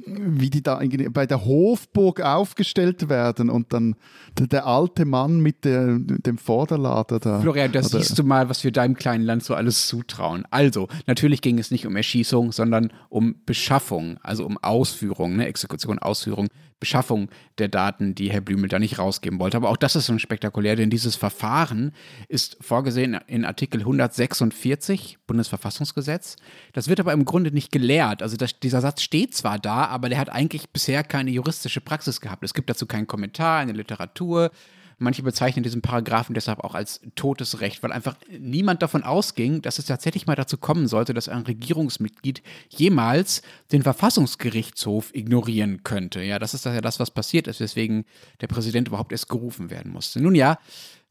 wie die da bei der Hofburg aufgestellt werden und dann der, der alte Mann mit der, dem Vorderlader da. Florian, da siehst du mal, was wir deinem kleinen Land so alles zutrauen. Also, natürlich ging es nicht um Erschießung, sondern um Beschaffung, also um Ausführung, ne? Exekution, Ausführung, Beschaffung der Daten, die Herr Blümel da nicht rausgeben wollte. Aber auch das ist schon spektakulär, denn dieses Verfahren ist vorgesehen in Artikel 146 Bundesverfassungsgesetz. Das wird aber im Grunde nicht gelehrt. Also das, dieser Satz steht zwar da, aber der hat eigentlich bisher keine juristische Praxis gehabt. Es gibt dazu keinen Kommentar in der Literatur. Manche bezeichnen diesen Paragraphen deshalb auch als totes Recht, weil einfach niemand davon ausging, dass es tatsächlich mal dazu kommen sollte, dass ein Regierungsmitglied jemals den Verfassungsgerichtshof ignorieren könnte. Ja, das ist ja das, was passiert ist, weswegen der Präsident überhaupt erst gerufen werden musste. Nun ja,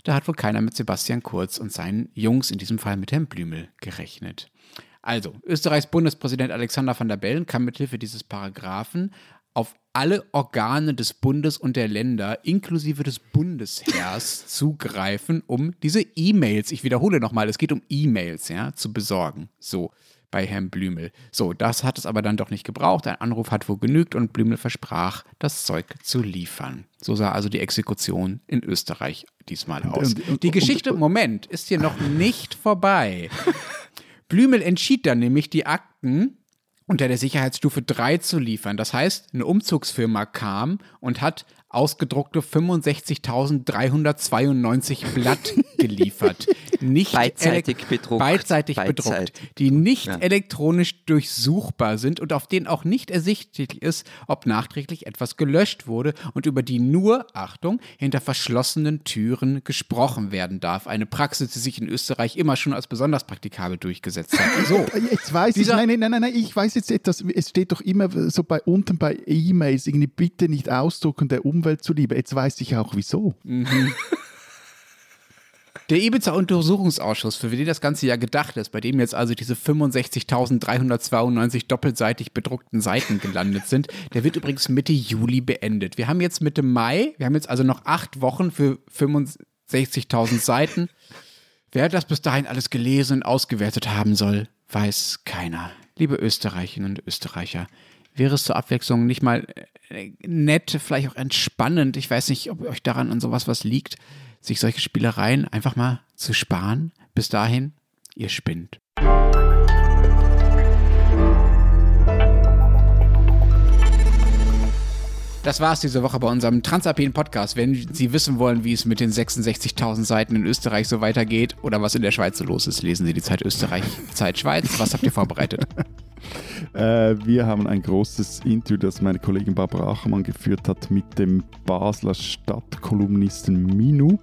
da hat wohl keiner mit Sebastian Kurz und seinen Jungs, in diesem Fall mit Herrn Blümel, gerechnet. Also, Österreichs Bundespräsident Alexander van der Bellen kann mithilfe dieses Paragraphen alle Organe des Bundes und der Länder, inklusive des Bundesheers, [LAUGHS] zugreifen, um diese E-Mails, ich wiederhole nochmal, es geht um E-Mails, ja, zu besorgen. So, bei Herrn Blümel. So, das hat es aber dann doch nicht gebraucht. Ein Anruf hat wohl genügt und Blümel versprach, das Zeug zu liefern. So sah also die Exekution in Österreich diesmal aus. Und- und- Die und- Geschichte, Moment, ist hier noch [LAUGHS] nicht vorbei. Blümel entschied dann nämlich, die Akten unter der Sicherheitsstufe 3 zu liefern. Das heißt, eine Umzugsfirma kam und hat ausgedruckte 65.392 Blatt geliefert. [LAUGHS] Nicht Beidseitig bedruckt. Beidseitig Beidseitig. bedruckt, die nicht Ja. elektronisch durchsuchbar sind und auf denen auch nicht ersichtlich ist, ob nachträglich etwas gelöscht wurde und über die nur, Achtung, hinter verschlossenen Türen gesprochen werden darf. Eine Praxis, die sich in Österreich immer schon als besonders praktikabel durchgesetzt hat. So. [LAUGHS] Jetzt weiß ich, Dieser- nein, nein, nein, nein, nein, ich weiß jetzt etwas, es steht doch immer so bei unten bei E-Mails, irgendwie bitte nicht ausdrucken der Umwelt zuliebe. Jetzt weiß ich auch wieso. Der Ibiza-Untersuchungsausschuss, für den das ganze Jahr gedacht ist, bei dem jetzt also diese 65.392 doppelseitig bedruckten Seiten gelandet sind, der wird übrigens Mitte Juli beendet. Wir haben jetzt Mitte Mai, wir haben jetzt also noch acht Wochen für 65.000 Seiten. Wer das bis dahin alles gelesen und ausgewertet haben soll, weiß keiner. Liebe Österreicherinnen und Österreicher, wäre es zur Abwechslung nicht mal äh, nett, vielleicht auch entspannend, ich weiß nicht, ob euch daran an sowas was liegt, sich solche Spielereien einfach mal zu sparen? Bis dahin, ihr spinnt. Das war's diese Woche bei unserem Transalpinen Podcast. Wenn Sie wissen wollen, wie es mit den 66.000 Seiten in Österreich so weitergeht oder was in der Schweiz so los ist, lesen Sie die Zeit Österreich, Zeit Schweiz. Was habt ihr vorbereitet? [LAUGHS] Äh, wir haben ein großes Interview, das meine Kollegin Barbara Achermann geführt hat mit dem Basler Stadtkolumnisten Minu.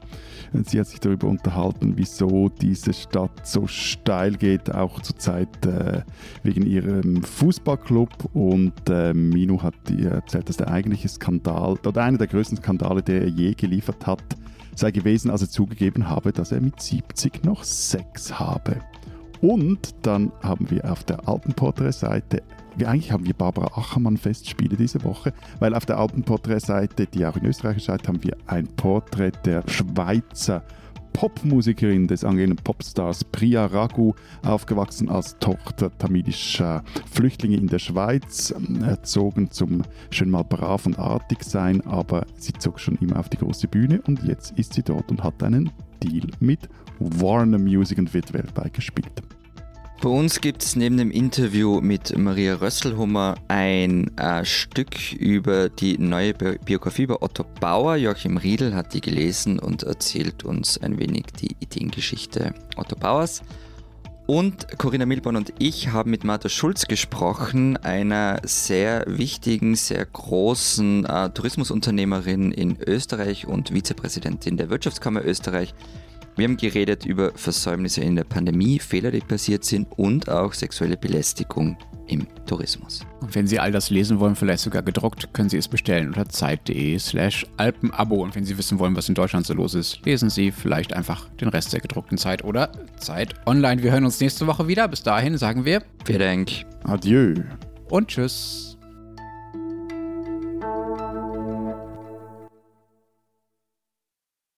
Sie hat sich darüber unterhalten, wieso diese Stadt so steil geht, auch zurzeit äh, wegen ihrem Fußballclub. Und äh, Minu hat ihr erzählt, dass der eigentliche Skandal, oder einer der größten Skandale, der er je geliefert hat, sei gewesen, als er zugegeben habe, dass er mit 70 noch Sex habe. Und dann haben wir auf der Alpenporträtseite wir, eigentlich haben wir Barbara Achermann Festspiele diese Woche, weil auf der Alpenporträtseite, die auch in Österreich erscheint, haben wir ein Porträt der Schweizer Popmusikerin des angehenden Popstars Priya Raghu, aufgewachsen als Tochter tamilischer Flüchtlinge in der Schweiz, erzogen zum schön mal brav und artig sein, aber sie zog schon immer auf die große Bühne und jetzt ist sie dort und hat einen Deal mit Warner Music und wird weltweit gespielt. Bei uns gibt es neben dem Interview mit Maria Rösselhummer ein äh, Stück über die neue Bi Biografie über Otto Bauer. Joachim Riedel hat die gelesen und erzählt uns ein wenig die Ideengeschichte Otto Bauers. Und Corinna Milborn und ich haben mit Martha Schulz gesprochen, einer sehr wichtigen, sehr großen äh, Tourismusunternehmerin in Österreich und Vizepräsidentin der Wirtschaftskammer Österreich. Wir haben geredet über Versäumnisse in der Pandemie, Fehler, die passiert sind und auch sexuelle Belästigung im Tourismus. Und wenn Sie all das lesen wollen, vielleicht sogar gedruckt, können Sie es bestellen unter zeit.de slash alpenabo. Und wenn Sie wissen wollen, was in Deutschland so los ist, lesen Sie vielleicht einfach den Rest der gedruckten Zeit oder Zeit online. Wir hören uns nächste Woche wieder. Bis dahin sagen wir Vielen Dank. Adieu. Und tschüss.